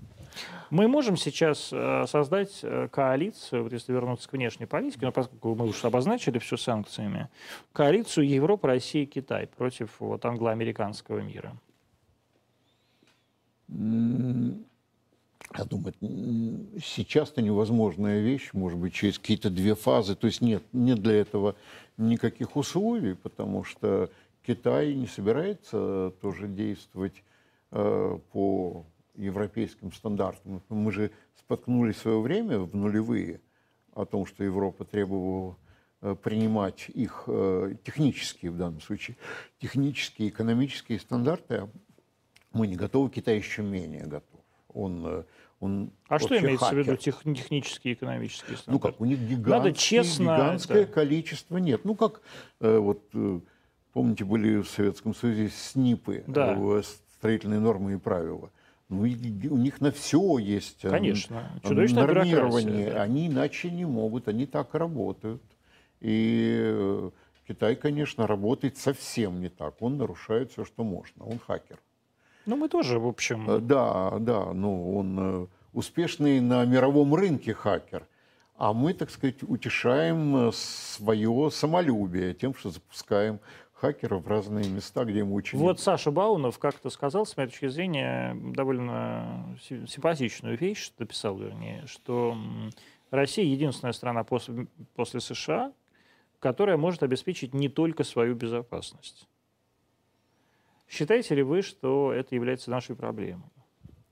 Мы можем сейчас э, создать э, коалицию, вот если вернуться к внешней политике, но поскольку мы уже обозначили все санкциями, коалицию Европа, Россия и Китай против вот, англо-американского мира. Я думаю, сейчас это невозможная вещь, может быть, через какие-то две фазы. То есть нет, нет для этого никаких условий, потому что Китай не собирается тоже действовать э, по европейским стандартам. Мы же споткнулись в свое время в нулевые о том, что Европа требовала э, принимать их э, технические, в данном случае, технические, экономические стандарты. А мы не готовы, Китай еще менее готов. Он э, он а что имеется хакер. в виду тех, технические, экономические стандарты? Ну как, у них Надо честно, гигантское это... количество. Нет, ну как, э, вот, э, помните, были в Советском Союзе СНИПы, да. э, строительные нормы и правила. Ну, и, у них на все есть э, Конечно. нормирование. Да. Они иначе не могут, они так работают. И э, Китай, конечно, работает совсем не так. Он нарушает все, что можно. Он хакер. Ну, мы тоже, в общем... Э, да, да, ну, он э, успешный на мировом рынке хакер. А мы, так сказать, утешаем э, свое самолюбие тем, что запускаем хакеров в разные места, где ему очень... Вот Саша Баунов как-то сказал, с моей точки зрения, довольно симпатичную вещь, что написал, вернее, что Россия единственная страна после, после США, которая может обеспечить не только свою безопасность. Считаете ли вы, что это является нашей проблемой?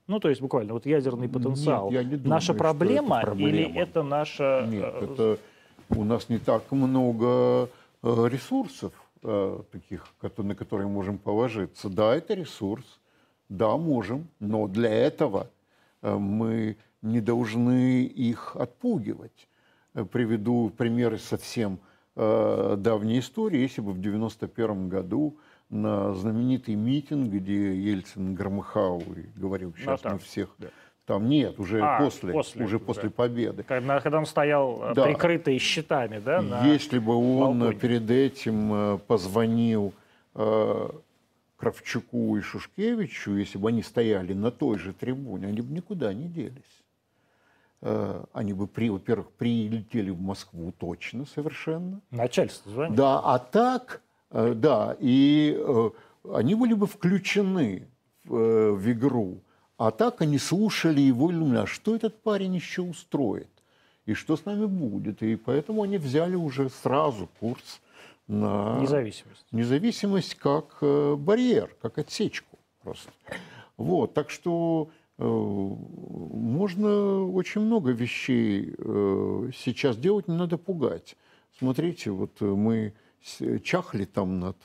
Ну, то есть буквально вот ядерный потенциал. Нет, я не думаю, наша проблема, это проблема или это наша... Нет, э, это у нас не так много э, ресурсов таких, на которые можем положиться. Да, это ресурс, да, можем, но для этого мы не должны их отпугивать. Приведу примеры совсем давней истории. Если бы в 91 году на знаменитый митинг, где Ельцин громыхал и говорил, сейчас ну, мы всех... Да. Там нет, уже а, после, после, уже после да. победы. Когда, когда он стоял э, да. прикрытый щитами, да? Если бы он балконе. перед этим э, позвонил э, Кравчуку и Шушкевичу, если бы они стояли на той же трибуне, они бы никуда не делись. Э, они бы, при, во-первых, прилетели в Москву точно совершенно. Начальство звонит. Да, а так Э, да, и э, они были бы включены в, э, в игру. А так они слушали его иллюмина, что этот парень еще устроит, и что с нами будет. И поэтому они взяли уже сразу курс на независимость. Независимость как барьер, как отсечку просто. Вот, так что э, можно очень много вещей э, сейчас делать, не надо пугать. Смотрите, вот мы чахли там над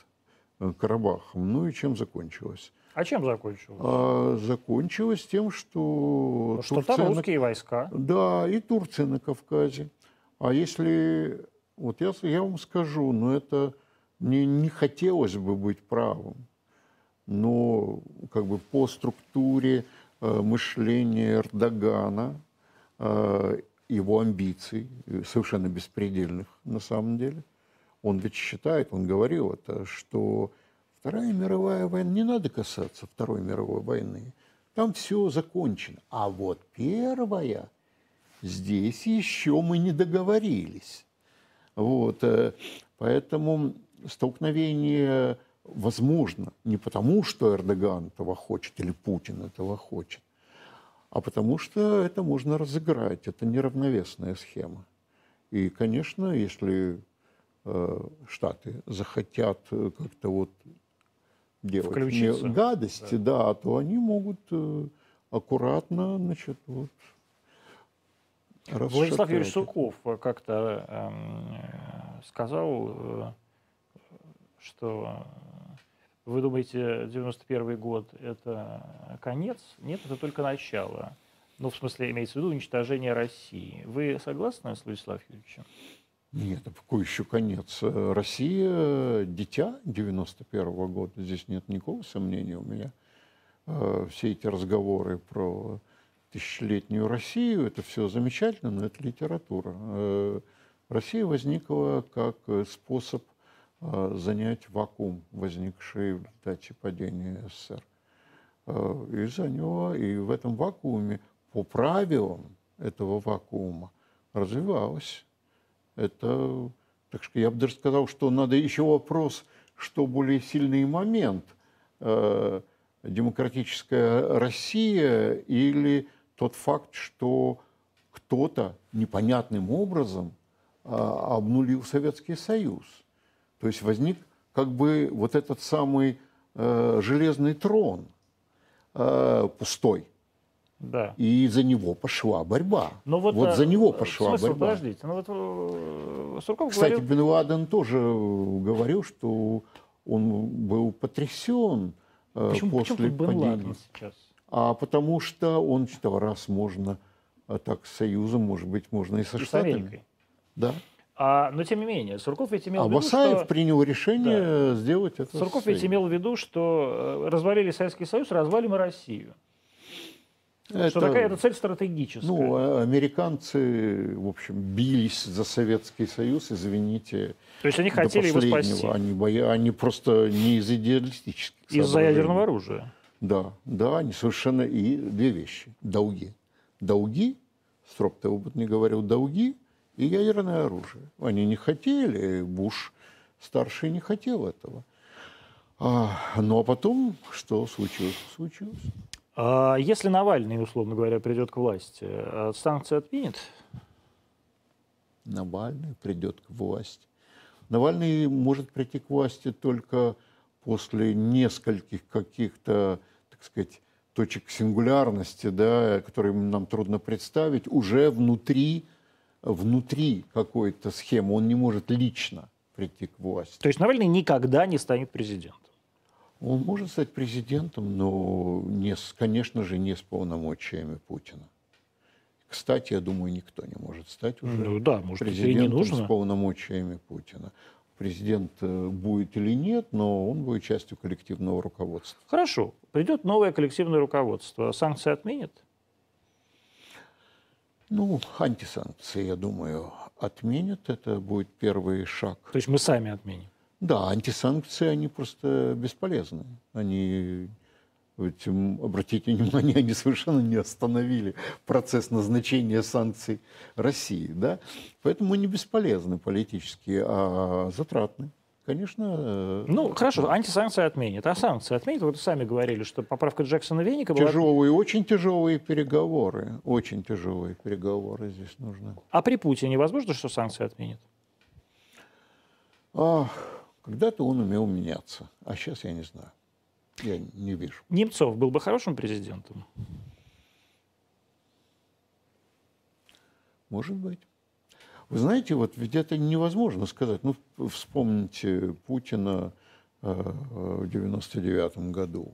э, Карабахом. Ну и чем закончилось? А чем закончилось? А, закончилось тем, что... Ну, что там русские войска. Да, и Турция на Кавказе. А если... Вот я, я вам скажу, но это мне не хотелось бы быть правым, но как бы по структуре э, мышления Эрдогана, э, его амбиций, э, совершенно беспредельных на самом деле, он ведь считает, он говорил это, что Вторая мировая война, не надо касаться Второй мировой войны, там все закончено. А вот Первая, здесь еще мы не договорились. Вот, э, поэтому столкновение возможно не потому, что Эрдоган этого хочет или Путин этого хочет, а потому что это можно разыграть. Это неравновесная схема. И, конечно, если Э, Штаты захотят как-то вот делать Включиться. гадости, да. да, то они могут э, аккуратно, значит, вот Владислав Юрьевич Сурков как-то э, сказал, э, что вы думаете, 91 год – это конец? Нет, это только начало. Ну, в смысле, имеется в виду уничтожение России. Вы согласны с Владиславом Юрьевичем? Нет, какой еще конец? Россия – дитя 91 -го года. Здесь нет никакого сомнения у меня. Э, все эти разговоры про тысячелетнюю Россию – это все замечательно, но это литература. Э, Россия возникла как способ э, занять вакуум, возникший в результате падения СССР. И заняла, и в этом вакууме по правилам этого вакуума развивалась. Это, так что я бы даже сказал, что надо еще вопрос, что более сильный момент э, демократическая Россия или тот факт, что кто-то непонятным образом а, обнулил Советский Союз. То есть возник как бы вот этот самый э, железный трон э, пустой. Да. И за него пошла борьба. Но вот, вот а, за него пошла смысл, борьба. Подождите, ну вот э, Сурков Кстати, говорил... Бен Ладен тоже говорил, что он был потрясен э, Почему, почему после тут Бен падения. Ладен сейчас? А потому что он считал, раз можно так с Союзом, может быть, можно и со И с Штатами. Америкой. Да. А, но тем не менее, Сурков ведь имел А в виду, Басаев что... принял решение сделать это. Сурков с ведь имел в виду, что развалили Советский Союз, развалим и Россию. Это, Что такая это цель стратегическая. Ну, а американцы, в общем, бились за Советский Союз, извините. То есть они хотели его спасти Они, боя... они просто не из идеалистических из-за ядерного оружия. Да, да, они совершенно и две вещи. Долги. Долги, Строптелбут не говорил, долги и ядерное оружие. Они не хотели, Буш старший не хотел этого. А, ну а потом что случилось? Случилось. А если Навальный, условно говоря, придет к власти, а санкции отменит? Навальный придет к власти. Навальный может прийти к власти только после нескольких каких-то, так сказать, точек сингулярности, да, которые нам трудно представить, уже внутри, внутри какой-то схемы. Он не может лично прийти к власти. То есть Навальный никогда не станет президентом. Он может стать президентом, но, не с, конечно же, не с полномочиями Путина. Кстати, я думаю, никто не может стать уже Ну да, может, и не президентом нужно. с полномочиями Путина. Президент э, будет или нет, но он будет частью коллективного руководства. Хорошо, придет новое коллективное руководство, санкции отменит? Ну, антисанкции, я думаю, отменят. Это будет первый шаг. То есть мы сами отменим? Да, антисанкции, они просто бесполезны. Они, обратите внимание, они совершенно не остановили процесс назначения санкций России. Да? Поэтому они бесполезны политически, а затратны. Конечно, э, Ну, хорошо, антисанкции отменят. А санкции отменят? Вот вы сами говорили, что поправка Джексона Веника была... тяжелые, очень тяжелые переговоры. Очень тяжелые переговоры здесь нужны. А при Путине возможно, что санкции отменят? А, когда-то он умел меняться, а сейчас я не знаю. Я не вижу. Немцов был бы хорошим президентом? Может быть. Вы знаете, вот ведь это невозможно сказать. Ну, вспомните Путина э, в 99 году.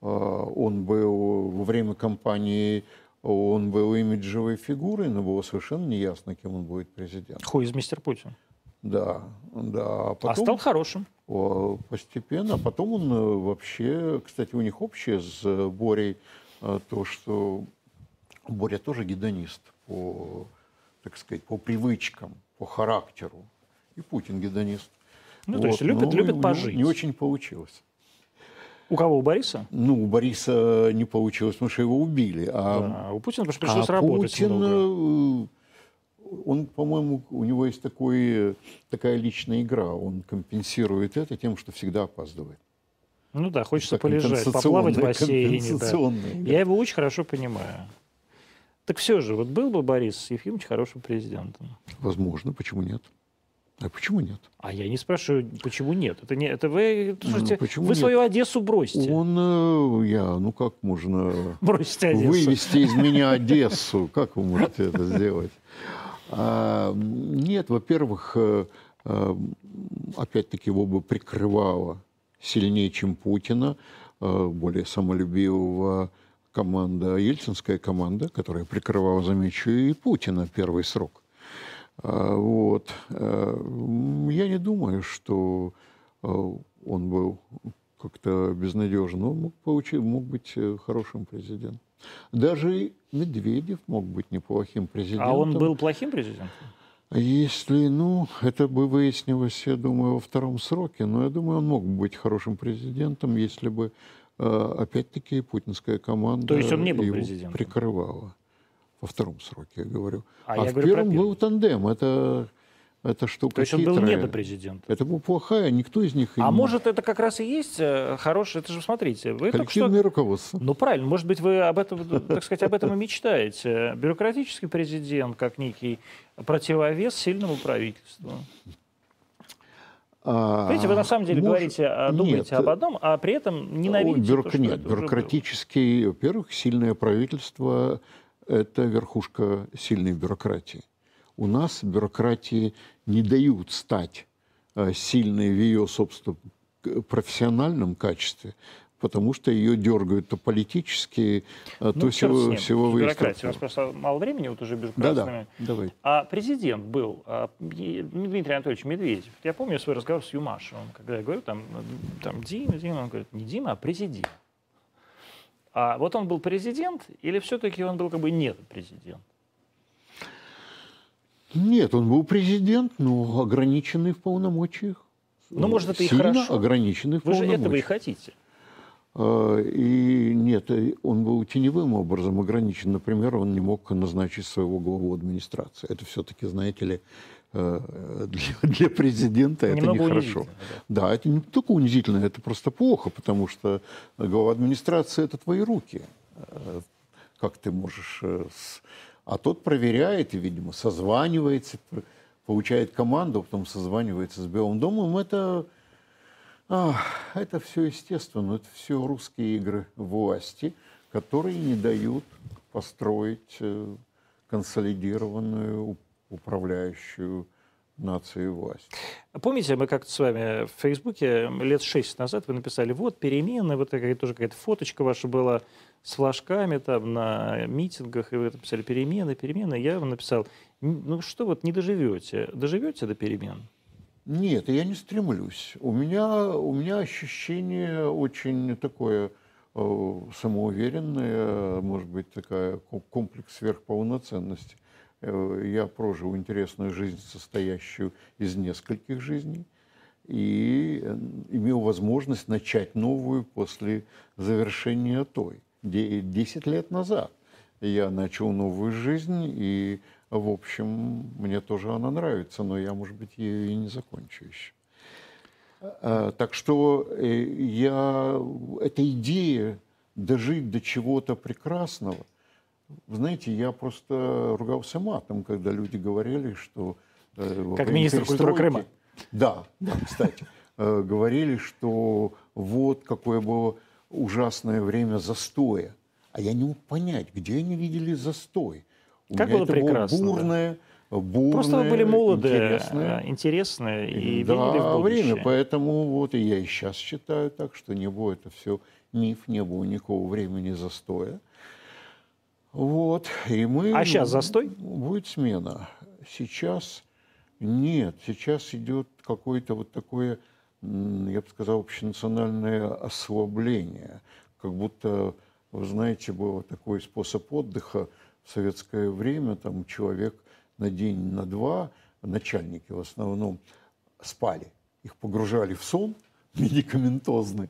Э, Он был во время кампании, он был имиджевой фигурой, но было совершенно неясно, кем он будет президентом. Хуй из мистер Путин. Да, да. А А потом стал хорошим. постепенно, а потом он э, вообще, кстати, у них общее с э, Борей э, то, что Боря тоже гедонист по, так сказать, по привычкам, по характеру. И Путин гедонист. Ну, то есть любит- но любит у него пожить. Не очень получилось. У кого? У Бориса? Ну, у Бориса не получилось, потому что его убили. А, Да. У Путина потому что пришлось а работать Путин, много. Он, по-моему, у него есть такой, такая личная игра. Он компенсирует это тем, что всегда опаздывает. Ну да, хочется Так, полежать, поплавать в бассейне. да. Я его очень хорошо понимаю. Так все же, вот был бы Борис Ефимович хорошим президентом. Возможно, почему нет? А почему нет? А я не спрашиваю, почему нет. Это не, это вы, слушайте, Ну, вы нет? свою Одессу бросьте. Он, э, я, ну как можно вывести из меня Одессу? Как вы можете это сделать? А, нет, во-первых, э, э, опять-таки его бы прикрывало сильнее, чем Путина, э, более самолюбивого команда, ельцинская команда, которая прикрывала, замечу, и Путина первый срок. А, Вот. Я не думаю, что он был как-то безнадежен. Он мог, получи- мог быть хорошим президентом. Даже и Медведев мог быть неплохим президентом. А он был плохим президентом? Если, ну, это бы выяснилось, я думаю, во втором сроке, но я думаю, он мог бы быть хорошим президентом, если бы э, опять-таки путинская команда То есть он не был его президентом? прикрывала. Во втором сроке, я говорю. А А, я в говорю первом был тандем. Это, это штука То есть он был хитрая. недопрезидент. Это была плохая, никто из них... А не- может, это как раз и есть э, хороший... Это же, смотрите, вы только что... Коллективное руководство. Ну, правильно. Может быть, вы об этом, так сказать, об этом и мечтаете. Бюрократический президент как некий противовес сильному правительству. А, Видите, вы на самом деле может- говорите, а, думаете Нет, об одном, а при этом ненавидите Бюрок- то, Нет, бюрократический, во-первых, сильное правительство – это верхушка сильной бюрократии. У нас бюрократии не дают стать э, сильной в ее, собственно, к- профессиональном качестве, потому что ее дергают то политически, э, Ну, то с силовые бюрократией. У нас просто мало времени вот уже Да-да, бюрократами. давай. А президент был а, Дмитрий Анатольевич Медведев. Я помню свой разговор с Юмашевым, когда я говорю, там, там Дима, Дима, он говорит, не Дима, а президент. А вот он был президент или все-таки он был как бы нет президент? Нет, он был президент, но ограниченный в полномочиях. Ну, может, это и хорошо. ограниченный в Вы же полномочиях. этого и хотите. А, И нет, э, он был теневым образом ограничен. Например, он не мог назначить своего главу администрации. Это все-таки, знаете ли, э, для, для президента это нехорошо. унизительно, Да, это не только унизительно, это просто плохо, потому что глава администрации – это твои руки. Э, Как ты можешь... с- А тот проверяет и, видимо, созванивается, получает команду, а потом созванивается с Белым домом. Это... А, это все естественно, это все русские игры власти, которые не дают построить э, консолидированную у- управляющую нацией власть. Помните, мы как-то с вами в Фейсбуке лет шесть назад вы написали, вот перемены, вот такая тоже какая-то фоточка ваша была с флажками там на митингах, и вы написали перемены, перемены. Я вам написал, «Н- ну что вот не доживете, доживете до перемен? Нет, я не стремлюсь. У меня, у меня ощущение очень такое э, самоуверенное, может быть, такая ко- комплекс сверхполноценности. Э, я прожил интересную жизнь, состоящую из нескольких жизней, и э, имел возможность начать новую после завершения той. Де- Десять лет назад я начал новую жизнь, и, в общем, мне тоже она нравится, но я, может быть, ее и не закончу еще. А, Так что э, я, эта идея дожить до чего-то прекрасного, вы знаете, я просто ругался матом, когда люди говорили, что... э, Как министр культуры Крыма. Да, да, кстати. Э, Говорили, что вот какое было ужасное время застоя. А я не мог понять, где они видели застой. У Как меня было это прекрасно, да. бурное, бурное, Просто вы были молоды, интересное. э, интересные и да, видели в будущее. время, поэтому вот и я и сейчас считаю так, что не было это все миф, не было никакого времени застоя. Вот, и мы... А щас застой? Будет смена. Сейчас нет, сейчас идет какое-то вот такое, я бы сказал, общенациональное ослабление. Как будто, вы знаете, был такой способ отдыха в советское время, там человек на день, на два, начальники в основном спали. Их погружали в сон медикаментозный,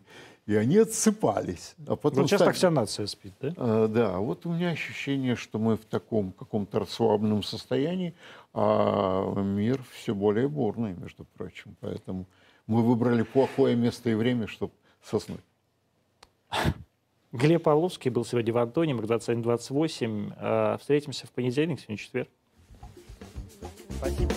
и они отсыпались. А потом Вот сейчас стали- так вся нация спит, да? а, Да, вот у меня ощущение, что мы в таком каком-то расслабленном состоянии, а мир все более бурный, между прочим. Поэтому мы выбрали плохое место и время, чтобы соснуть. Глеб Орловский был сегодня в Антоне, Магазин 28. Э, Встретимся в понедельник, сегодня четверг. Спасибо.